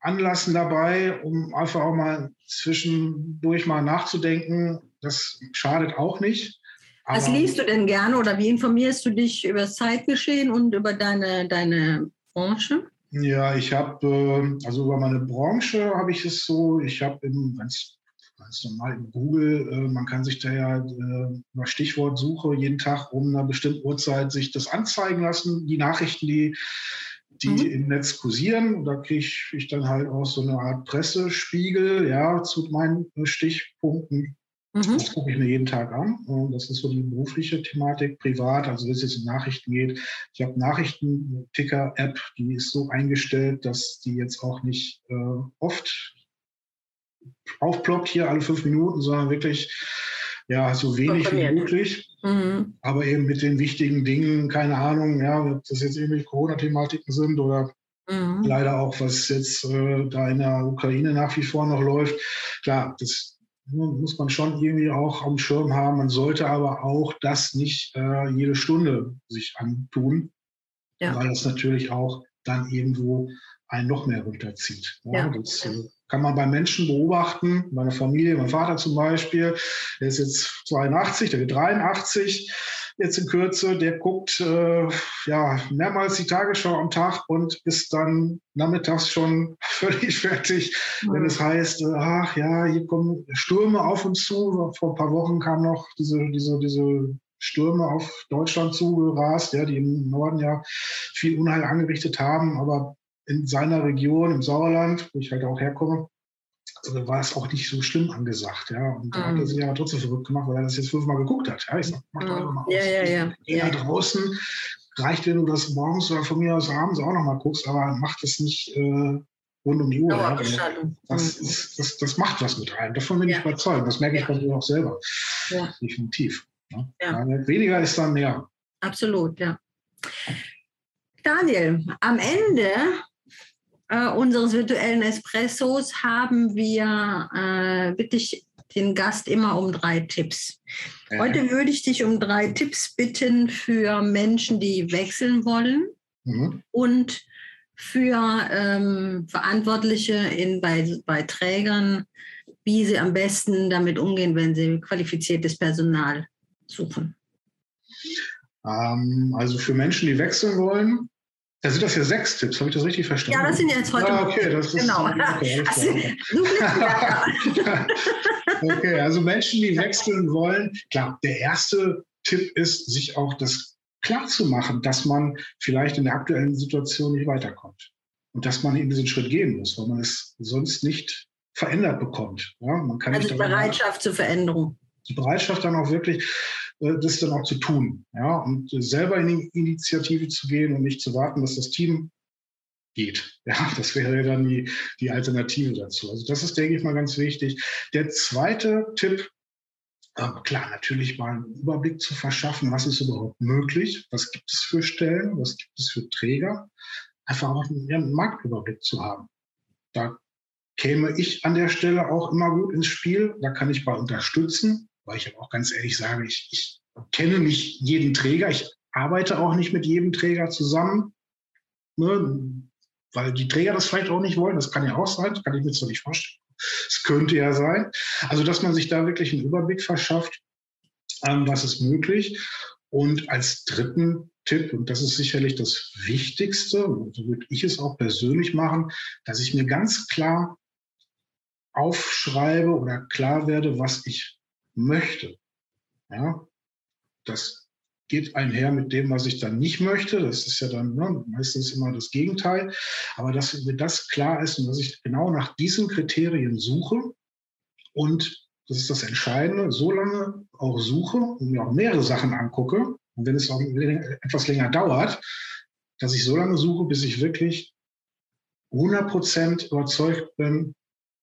anlassen dabei, um einfach auch mal zwischendurch mal nachzudenken. Das schadet auch nicht. Was liest du denn gerne oder wie informierst du dich über das Zeitgeschehen und über deine, deine Branche? Ja, ich habe, äh, also über meine Branche habe ich es so, ich habe ganz, ganz normal in Google, äh, man kann sich da ja äh, über Stichwortsuche jeden Tag um eine bestimmte Uhrzeit sich das anzeigen lassen, die Nachrichten, die die mhm. im Netz kursieren. Da kriege ich, ich, dann halt auch so eine Art Pressespiegel, ja, zu meinen Stichpunkten. Mhm. Das gucke ich mir jeden Tag an. Das ist so die berufliche Thematik, privat, also wenn es jetzt um Nachrichten geht. Ich habe Nachrichtenticker-App, die ist so eingestellt, dass die jetzt auch nicht äh, oft aufploppt hier alle fünf Minuten, sondern wirklich ja, so wenig wie möglich. Mhm. Aber eben mit den wichtigen Dingen, keine Ahnung, ja, ob das jetzt irgendwelche Corona-Thematiken sind oder mhm. leider auch, was jetzt äh, da in der Ukraine nach wie vor noch läuft. Klar, das muss man schon irgendwie auch am Schirm haben. Man sollte aber auch das nicht äh, jede Stunde sich antun, ja. weil das natürlich auch dann irgendwo einen noch mehr runterzieht. Ja, ja. Das äh, kann man bei Menschen beobachten, meine Familie, mein Vater zum Beispiel, der ist jetzt 82, der wird 83 jetzt in Kürze, der guckt äh, ja mehrmals die Tagesschau am Tag und ist dann nachmittags schon völlig fertig, mhm. wenn es heißt, äh, ach ja, hier kommen Stürme auf uns zu. Vor ein paar Wochen kam noch diese, diese, diese Stürme auf Deutschland zugerast, ja, die im Norden ja viel Unheil angerichtet haben, aber in seiner Region, im Sauerland, wo ich halt auch herkomme, also war es auch nicht so schlimm angesagt, ja. Und da mm. hat er mhm. sich aber trotzdem verrückt gemacht, weil er das jetzt fünfmal geguckt hat. Ja, ich sag, mach doch einfach mal aus. Ja, ja, ja. ja. draußen reicht, wenn du das morgens oder von mir aus abends auch noch mal guckst, aber mach das nicht äh, rund um die Uhr. Ja, das, mhm. ist, das, das macht was mit einem. Davon bin ja. ich überzeugt. Das merke ich bei mir auch selber. Ja. Definitiv. Ne? Ja. Weniger ist dann mehr. Absolut, ja. Daniel, am Ende äh, unseres virtuellen Espressos haben wir äh, wirklich den Gast immer um drei Tipps. Ja. Heute würde ich dich um drei Tipps bitten für Menschen, die wechseln wollen mhm. und für ähm, Verantwortliche in, bei, bei Trägern, wie sie am besten damit umgehen, wenn sie qualifiziertes Personal suchen. Ähm, also für Menschen, die wechseln wollen, da sind das ja sechs Tipps, habe ich das richtig verstanden? Ja, das sind jetzt heute. Ah, okay, das ist, genau. Okay, also, okay, also Menschen, die wechseln wollen. Klar, der erste Tipp ist, sich auch das klar zu machen, dass man vielleicht in der aktuellen Situation nicht weiterkommt. Und dass man in diesen Schritt gehen muss, weil man es sonst nicht verändert bekommt. Ja, man kann also Bereitschaft zur Veränderung. Die Bereitschaft dann auch wirklich das dann auch zu tun. Ja, und selber in die Initiative zu gehen und nicht zu warten, dass das Team geht. Ja, das wäre dann die, die Alternative dazu. Also das ist, denke ich mal, ganz wichtig. Der zweite Tipp, äh, klar, natürlich mal einen Überblick zu verschaffen, was ist überhaupt möglich, was gibt es für Stellen, was gibt es für Träger, einfach auch einen, Marktüberblick zu haben. Da käme ich an der Stelle auch immer gut ins Spiel. Da kann ich bei unterstützen weil ich auch ganz ehrlich sage, ich, ich kenne nicht jeden Träger, ich arbeite auch nicht mit jedem Träger zusammen, ne, weil die Träger das vielleicht auch nicht wollen. Das kann ja auch sein, das kann ich mir zwar nicht vorstellen. Es könnte ja sein. Also, dass man sich da wirklich einen Überblick verschafft, ähm, was ist möglich. Und als dritten Tipp, und das ist sicherlich das Wichtigste, so würde ich es auch persönlich machen, dass ich mir ganz klar aufschreibe oder klar werde, was ich möchte. Ja, das geht einher mit dem, was ich dann nicht möchte. Das ist ja dann ne, meistens immer das Gegenteil. Aber dass mir das klar ist und dass ich genau nach diesen Kriterien suche und das ist das Entscheidende, so lange auch suche und mir auch mehrere Sachen angucke, Und wenn es auch etwas länger dauert, dass ich so lange suche, bis ich wirklich 100% überzeugt bin,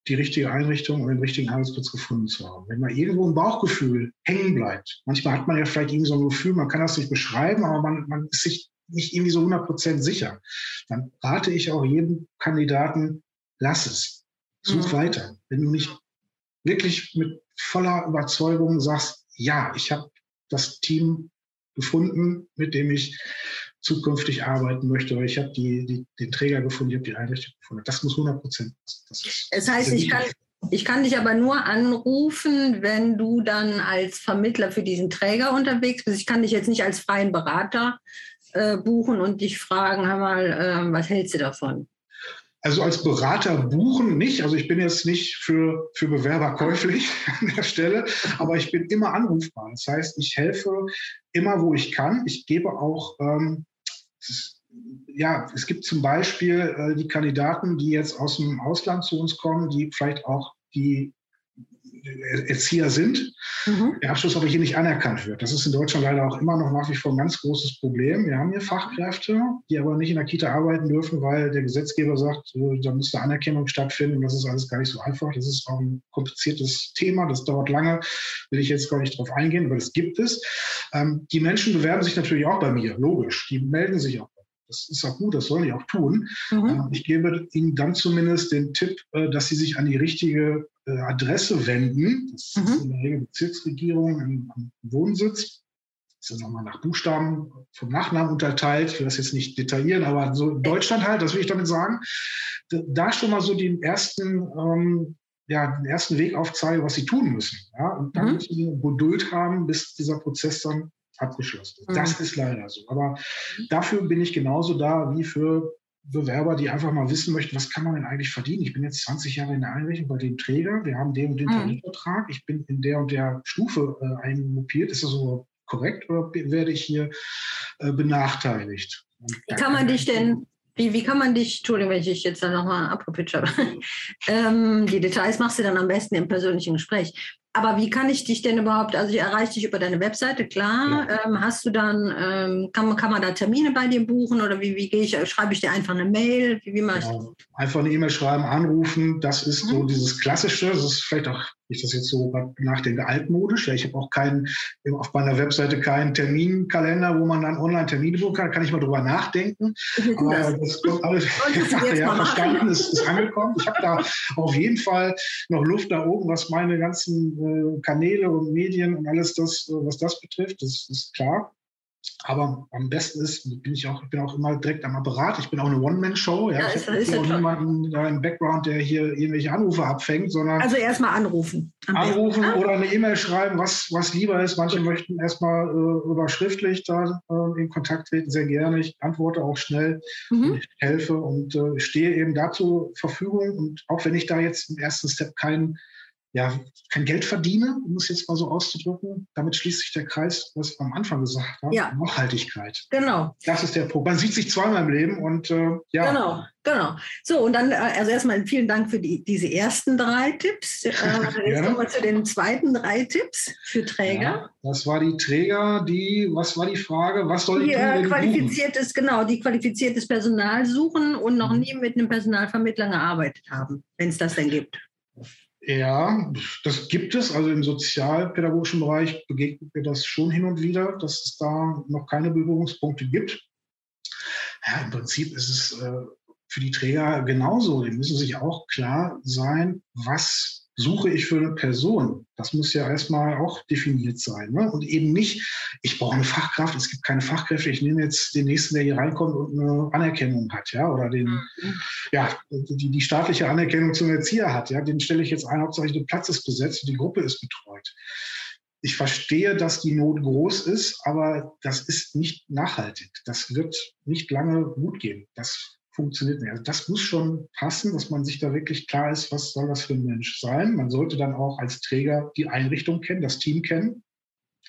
die richtige Einrichtung und den richtigen Arbeitsplatz gefunden zu haben. Wenn man irgendwo ein Bauchgefühl hängen bleibt, manchmal hat man ja vielleicht irgendwie so ein Gefühl, man kann das nicht beschreiben, aber man, man ist sich nicht irgendwie so 100% sicher, dann rate ich auch jedem Kandidaten, lass es, such mhm. weiter. Wenn du nicht wirklich mit voller Überzeugung sagst, ja, ich habe das Team gefunden, mit dem ich zukünftig arbeiten möchte, weil ich habe die, die, den Träger gefunden, ich habe die Einrichtung gefunden. Das muss 100 Prozent passen. Das heißt, ich kann, ich kann dich aber nur anrufen, wenn du dann als Vermittler für diesen Träger unterwegs bist. Ich kann dich jetzt nicht als freien Berater äh, buchen und dich fragen, hör mal, äh, was hältst du davon? Also als Berater buchen nicht. Also ich bin jetzt nicht für, für Bewerber käuflich an der Stelle, aber ich bin immer anrufbar. Das heißt, ich helfe immer, wo ich kann. Ich gebe auch, ähm, ja, es gibt zum Beispiel äh, die Kandidaten, die jetzt aus dem Ausland zu uns kommen, die vielleicht auch die Erzieher sind, mhm. der Abschluss aber hier nicht anerkannt wird. Das ist in Deutschland leider auch immer noch nach wie vor ein ganz großes Problem. Wir haben hier Fachkräfte, die aber nicht in der Kita arbeiten dürfen, weil der Gesetzgeber sagt, da muss eine Anerkennung stattfinden. Das ist alles gar nicht so einfach. Das ist auch ein kompliziertes Thema. Das dauert lange. Will ich jetzt gar nicht drauf eingehen, aber das gibt es. Ähm, die Menschen bewerben sich natürlich auch bei mir, logisch. Die melden sich auch das ist auch gut, das sollen die auch tun. Mhm. Ähm, ich gebe Ihnen dann zumindest den Tipp, äh, dass Sie sich an die richtige äh, Adresse wenden. Das mhm. ist in der Regel Bezirksregierung am Wohnsitz. Das ist nochmal nach Buchstaben vom Nachnamen unterteilt. Ich will das jetzt nicht detaillieren, aber so Deutschland halt, das will ich damit sagen. Da schon mal so den ersten, ähm, ja, den ersten Weg aufzeigen, was sie tun müssen. Ja? Und dann mhm. müssen sie Geduld haben, bis dieser Prozess dann abgeschlossen ist. Mhm. Das ist leider so. Aber dafür bin ich genauso da wie für Bewerber, die einfach mal wissen möchten, was kann man denn eigentlich verdienen? Ich bin jetzt 20 Jahre in der Einrichtung bei dem Träger, wir haben den und den mhm. Tarifvertrag, ich bin in der und der Stufe äh, eingruppiert. Ist das so korrekt oder werde ich hier äh, benachteiligt? Wie kann man dich denn, wie, wie kann man dich, Entschuldigung, wenn ich dich jetzt dann nochmal abgepitcht habe, ähm, die Details machst du dann am besten im persönlichen Gespräch. Aber wie kann ich dich denn überhaupt, also ich erreiche dich über deine Webseite, klar. Ja. Ähm, hast du dann, ähm, kann, man, kann man da Termine bei dir buchen oder wie, wie gehe ich, schreibe ich dir einfach eine Mail? Wie, wie mache ich genau. Einfach eine E-Mail schreiben, anrufen, das ist mhm. so dieses Klassische, das ist vielleicht auch ich das jetzt so nachdenke, altmodisch. Ja, ich habe auch keinen, auf meiner Webseite keinen Terminkalender, wo man dann online Termine buchen kann. Da kann ich mal drüber nachdenken. Aber das, das kommt alles ja, verstanden, ist, ist angekommen. Ich habe da auf jeden Fall noch Luft da oben, was meine ganzen äh, Kanäle und Medien und alles das, was das betrifft. Das ist klar. Aber am besten ist, bin ich auch, ich bin auch immer direkt am Apparat. Ich bin auch eine One-Man-Show. Ja, ja ich habe auch niemanden da im Background, der hier irgendwelche Anrufe abfängt, sondern. Also erstmal anrufen. Anrufen besten. oder eine E-Mail schreiben, was, was lieber ist. Manche möchten erstmal äh, über schriftlich da äh, in Kontakt treten, sehr gerne. Ich antworte auch schnell mhm. und ich helfe und äh, stehe eben dazu zur Verfügung. Und auch wenn ich da jetzt im ersten Step keinen ja, kein Geld verdiene, um es jetzt mal so auszudrücken. Damit schließt sich der Kreis, was ich am Anfang gesagt habe. Ja. Nachhaltigkeit. Genau. Das ist der Punkt. Man sieht sich zweimal im Leben und äh, ja. Genau, genau. So, und dann, äh, also erstmal vielen Dank für die, diese ersten drei Tipps. Äh, jetzt kommen wir zu den zweiten drei Tipps für Träger. Ja, das war die Träger, die, was war die Frage? Was soll die ich tun, qualifiziertes, genau, die qualifiziertes Personal suchen und noch mhm. nie mit einem Personalvermittler gearbeitet haben, wenn es das denn gibt. Ja, das gibt es. Also im sozialpädagogischen Bereich begegnet mir das schon hin und wieder, dass es da noch keine Berührungspunkte gibt. Ja, im Prinzip ist es äh, für die Träger genauso. Die müssen sich auch klar sein, was suche ich für eine Person? Das muss ja erstmal auch definiert sein. Ne? Und eben nicht, ich brauche eine Fachkraft, es gibt keine Fachkräfte, ich nehme jetzt den nächsten, der hier reinkommt und eine Anerkennung hat, ja, oder den, mhm. ja, die, die staatliche Anerkennung zum Erzieher hat, ja, den stelle ich jetzt ein, hauptsächlich der Platz ist besetzt und die Gruppe ist betreut. Ich verstehe, dass die Not groß ist, aber das ist nicht nachhaltig. Das wird nicht lange gut gehen. Das funktioniert nicht. Also das muss schon passen, dass man sich da wirklich klar ist, was soll das für ein Mensch sein. Man sollte dann auch als Träger die Einrichtung kennen, das Team kennen.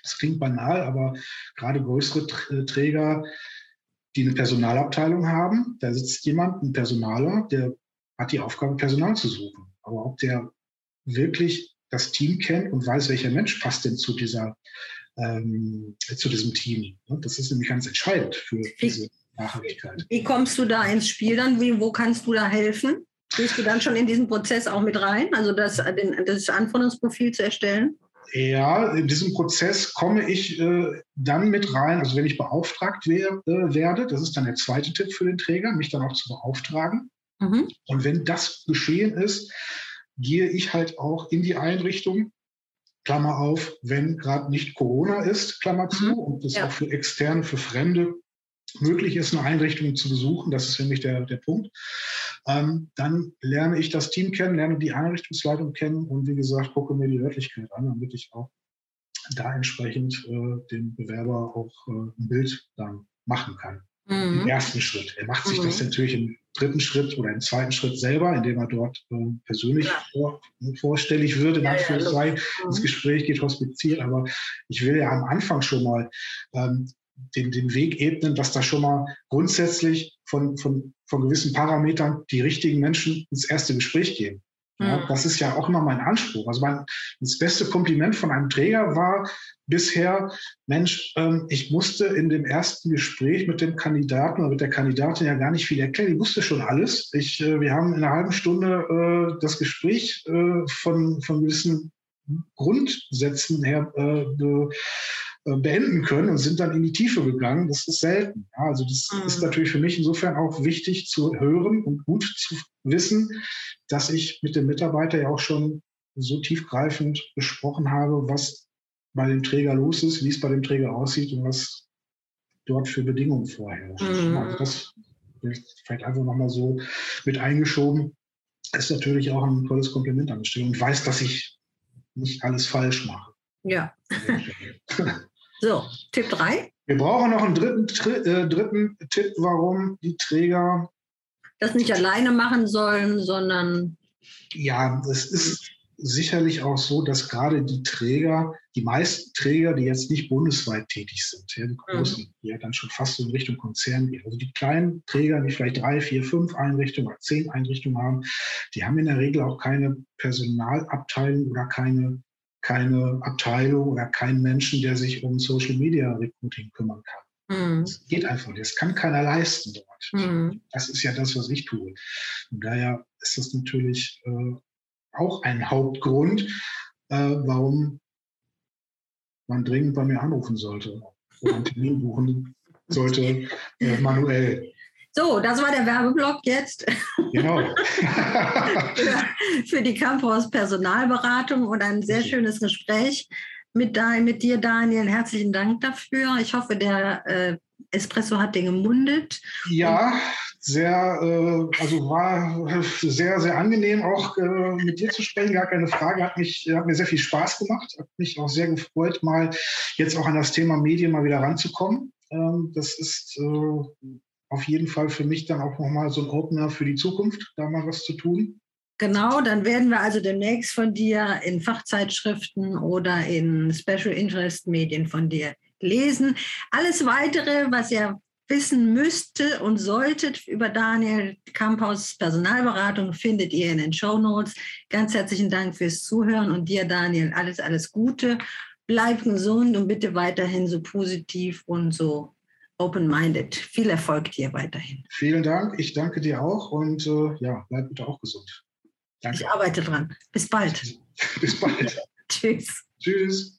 Das klingt banal, aber gerade größere äh, Träger, die eine Personalabteilung haben, da sitzt jemand, ein Personaler, der hat die Aufgabe, Personal zu suchen. Aber ob der wirklich das Team kennt und weiß, welcher Mensch passt denn zu dieser ähm, zu diesem Team. Das ist nämlich ganz entscheidend für diese Nachhaltigkeit. Wie kommst du da ins Spiel dann? Wie, wo kannst du da helfen? Gehst du dann schon in diesen Prozess auch mit rein, also das, den, das Anforderungsprofil zu erstellen? Ja, in diesem Prozess komme ich äh, dann mit rein, also wenn ich beauftragt wär, äh, werde, das ist dann der zweite Tipp für den Träger, mich dann auch zu beauftragen. Mhm. Und wenn das geschehen ist, gehe ich halt auch in die Einrichtung, Klammer auf, wenn gerade nicht Corona ist, Klammer zu, mhm. und das ja. auch für Externe, für Fremde möglich ist, eine Einrichtung zu besuchen, das ist nämlich der, der Punkt, ähm, dann lerne ich das Team kennen, lerne die Einrichtungsleitung kennen und wie gesagt, gucke mir die Örtlichkeit an, damit ich auch da entsprechend äh, dem Bewerber auch äh, ein Bild dann machen kann. Mhm. Im ersten Schritt. Er macht sich mhm. das natürlich im dritten Schritt oder im zweiten Schritt selber, indem er dort äh, persönlich ja. vor, vorstellig wird, in ja, Anführungszeichen. Ja, das mhm. Gespräch geht hospiziert, aber ich will ja am Anfang schon mal ähm, den, den Weg ebnen, dass da schon mal grundsätzlich von, von, von gewissen Parametern die richtigen Menschen ins erste Gespräch gehen. Ja, mhm. das ist ja auch immer mein Anspruch. Also mein, das beste Kompliment von einem Träger war bisher, Mensch, ähm, ich musste in dem ersten Gespräch mit dem Kandidaten oder mit der Kandidatin ja gar nicht viel erklären. Die wusste schon alles. Ich, äh, wir haben in einer halben Stunde äh, das Gespräch äh, von, von gewissen Grundsätzen her äh, beenden können und sind dann in die Tiefe gegangen. Das ist selten. Ja, also das mhm. ist natürlich für mich insofern auch wichtig zu hören und gut zu wissen, dass ich mit dem Mitarbeiter ja auch schon so tiefgreifend besprochen habe, was bei dem Träger los ist, wie es bei dem Träger aussieht und was dort für Bedingungen vorherrschen. Mhm. Also das vielleicht einfach nochmal so mit eingeschoben. Ist natürlich auch ein tolles Kompliment an der Stelle und weiß, dass ich nicht alles falsch mache. Ja. So, Tipp 3. Wir brauchen noch einen dritten, äh, dritten Tipp, warum die Träger das nicht alleine machen sollen, sondern. Ja, es ist sicherlich auch so, dass gerade die Träger, die meisten Träger, die jetzt nicht bundesweit tätig sind, ja, die großen, mhm. die ja dann schon fast so in Richtung Konzern gehen. Also die kleinen Träger, die vielleicht drei, vier, fünf Einrichtungen oder zehn Einrichtungen haben, die haben in der Regel auch keine Personalabteilung oder keine keine Abteilung oder keinen Menschen, der sich um Social Media Recruiting kümmern kann. Mhm. Das geht einfach nicht. Das kann keiner leisten dort. Mhm. Das ist ja das, was ich tue. Und daher ist das natürlich äh, auch ein Hauptgrund, äh, warum man dringend bei mir anrufen sollte oder einen Termin buchen sollte, äh, manuell. So, das war der Werbeblock jetzt. Genau. für, für, die Campus Personalberatung und ein sehr schönes Gespräch mit, mit dir, Daniel. Herzlichen Dank dafür. Ich hoffe, der äh, Espresso hat dir gemundet. Ja, sehr, äh, also war sehr, sehr angenehm auch äh, mit dir zu sprechen, gar keine Frage. Hat, mich, hat mir sehr viel Spaß gemacht, hat mich auch sehr gefreut, mal jetzt auch an das Thema Medien mal wieder ranzukommen. Ähm, das ist äh, auf jeden Fall für mich dann auch nochmal so ein Opener für die Zukunft, da mal was zu tun. Genau, dann werden wir also demnächst von dir in Fachzeitschriften oder in Special Interest Medien von dir lesen. Alles weitere, was ihr wissen müsste und solltet über Daniel Kamphaus Personalberatung, findet ihr in den Show Notes. Ganz herzlichen Dank fürs Zuhören und dir, Daniel, alles, alles Gute. Bleib gesund und bitte weiterhin so positiv und so open-minded. Viel Erfolg dir weiterhin. Vielen Dank. Ich danke dir auch und äh, ja, bleib bitte auch gesund. Danke. Ich arbeite dran. Bis bald. Bis bald. Tschüss. Tschüss.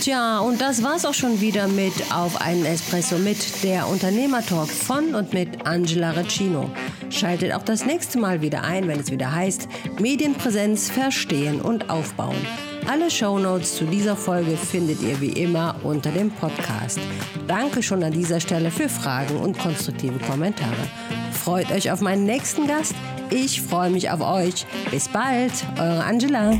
Tja, und das war's auch schon wieder mit Auf einen Espresso mit der Unternehmertalk von und mit Angela Recino. Schaltet auch das nächste Mal wieder ein, wenn es wieder heißt Medienpräsenz verstehen und aufbauen. Alle Shownotes zu dieser Folge findet ihr wie immer unter dem Podcast. Danke schon an dieser Stelle für Fragen und konstruktive Kommentare. Freut euch auf meinen nächsten Gast. Ich freue mich auf euch. Bis bald, eure Angela.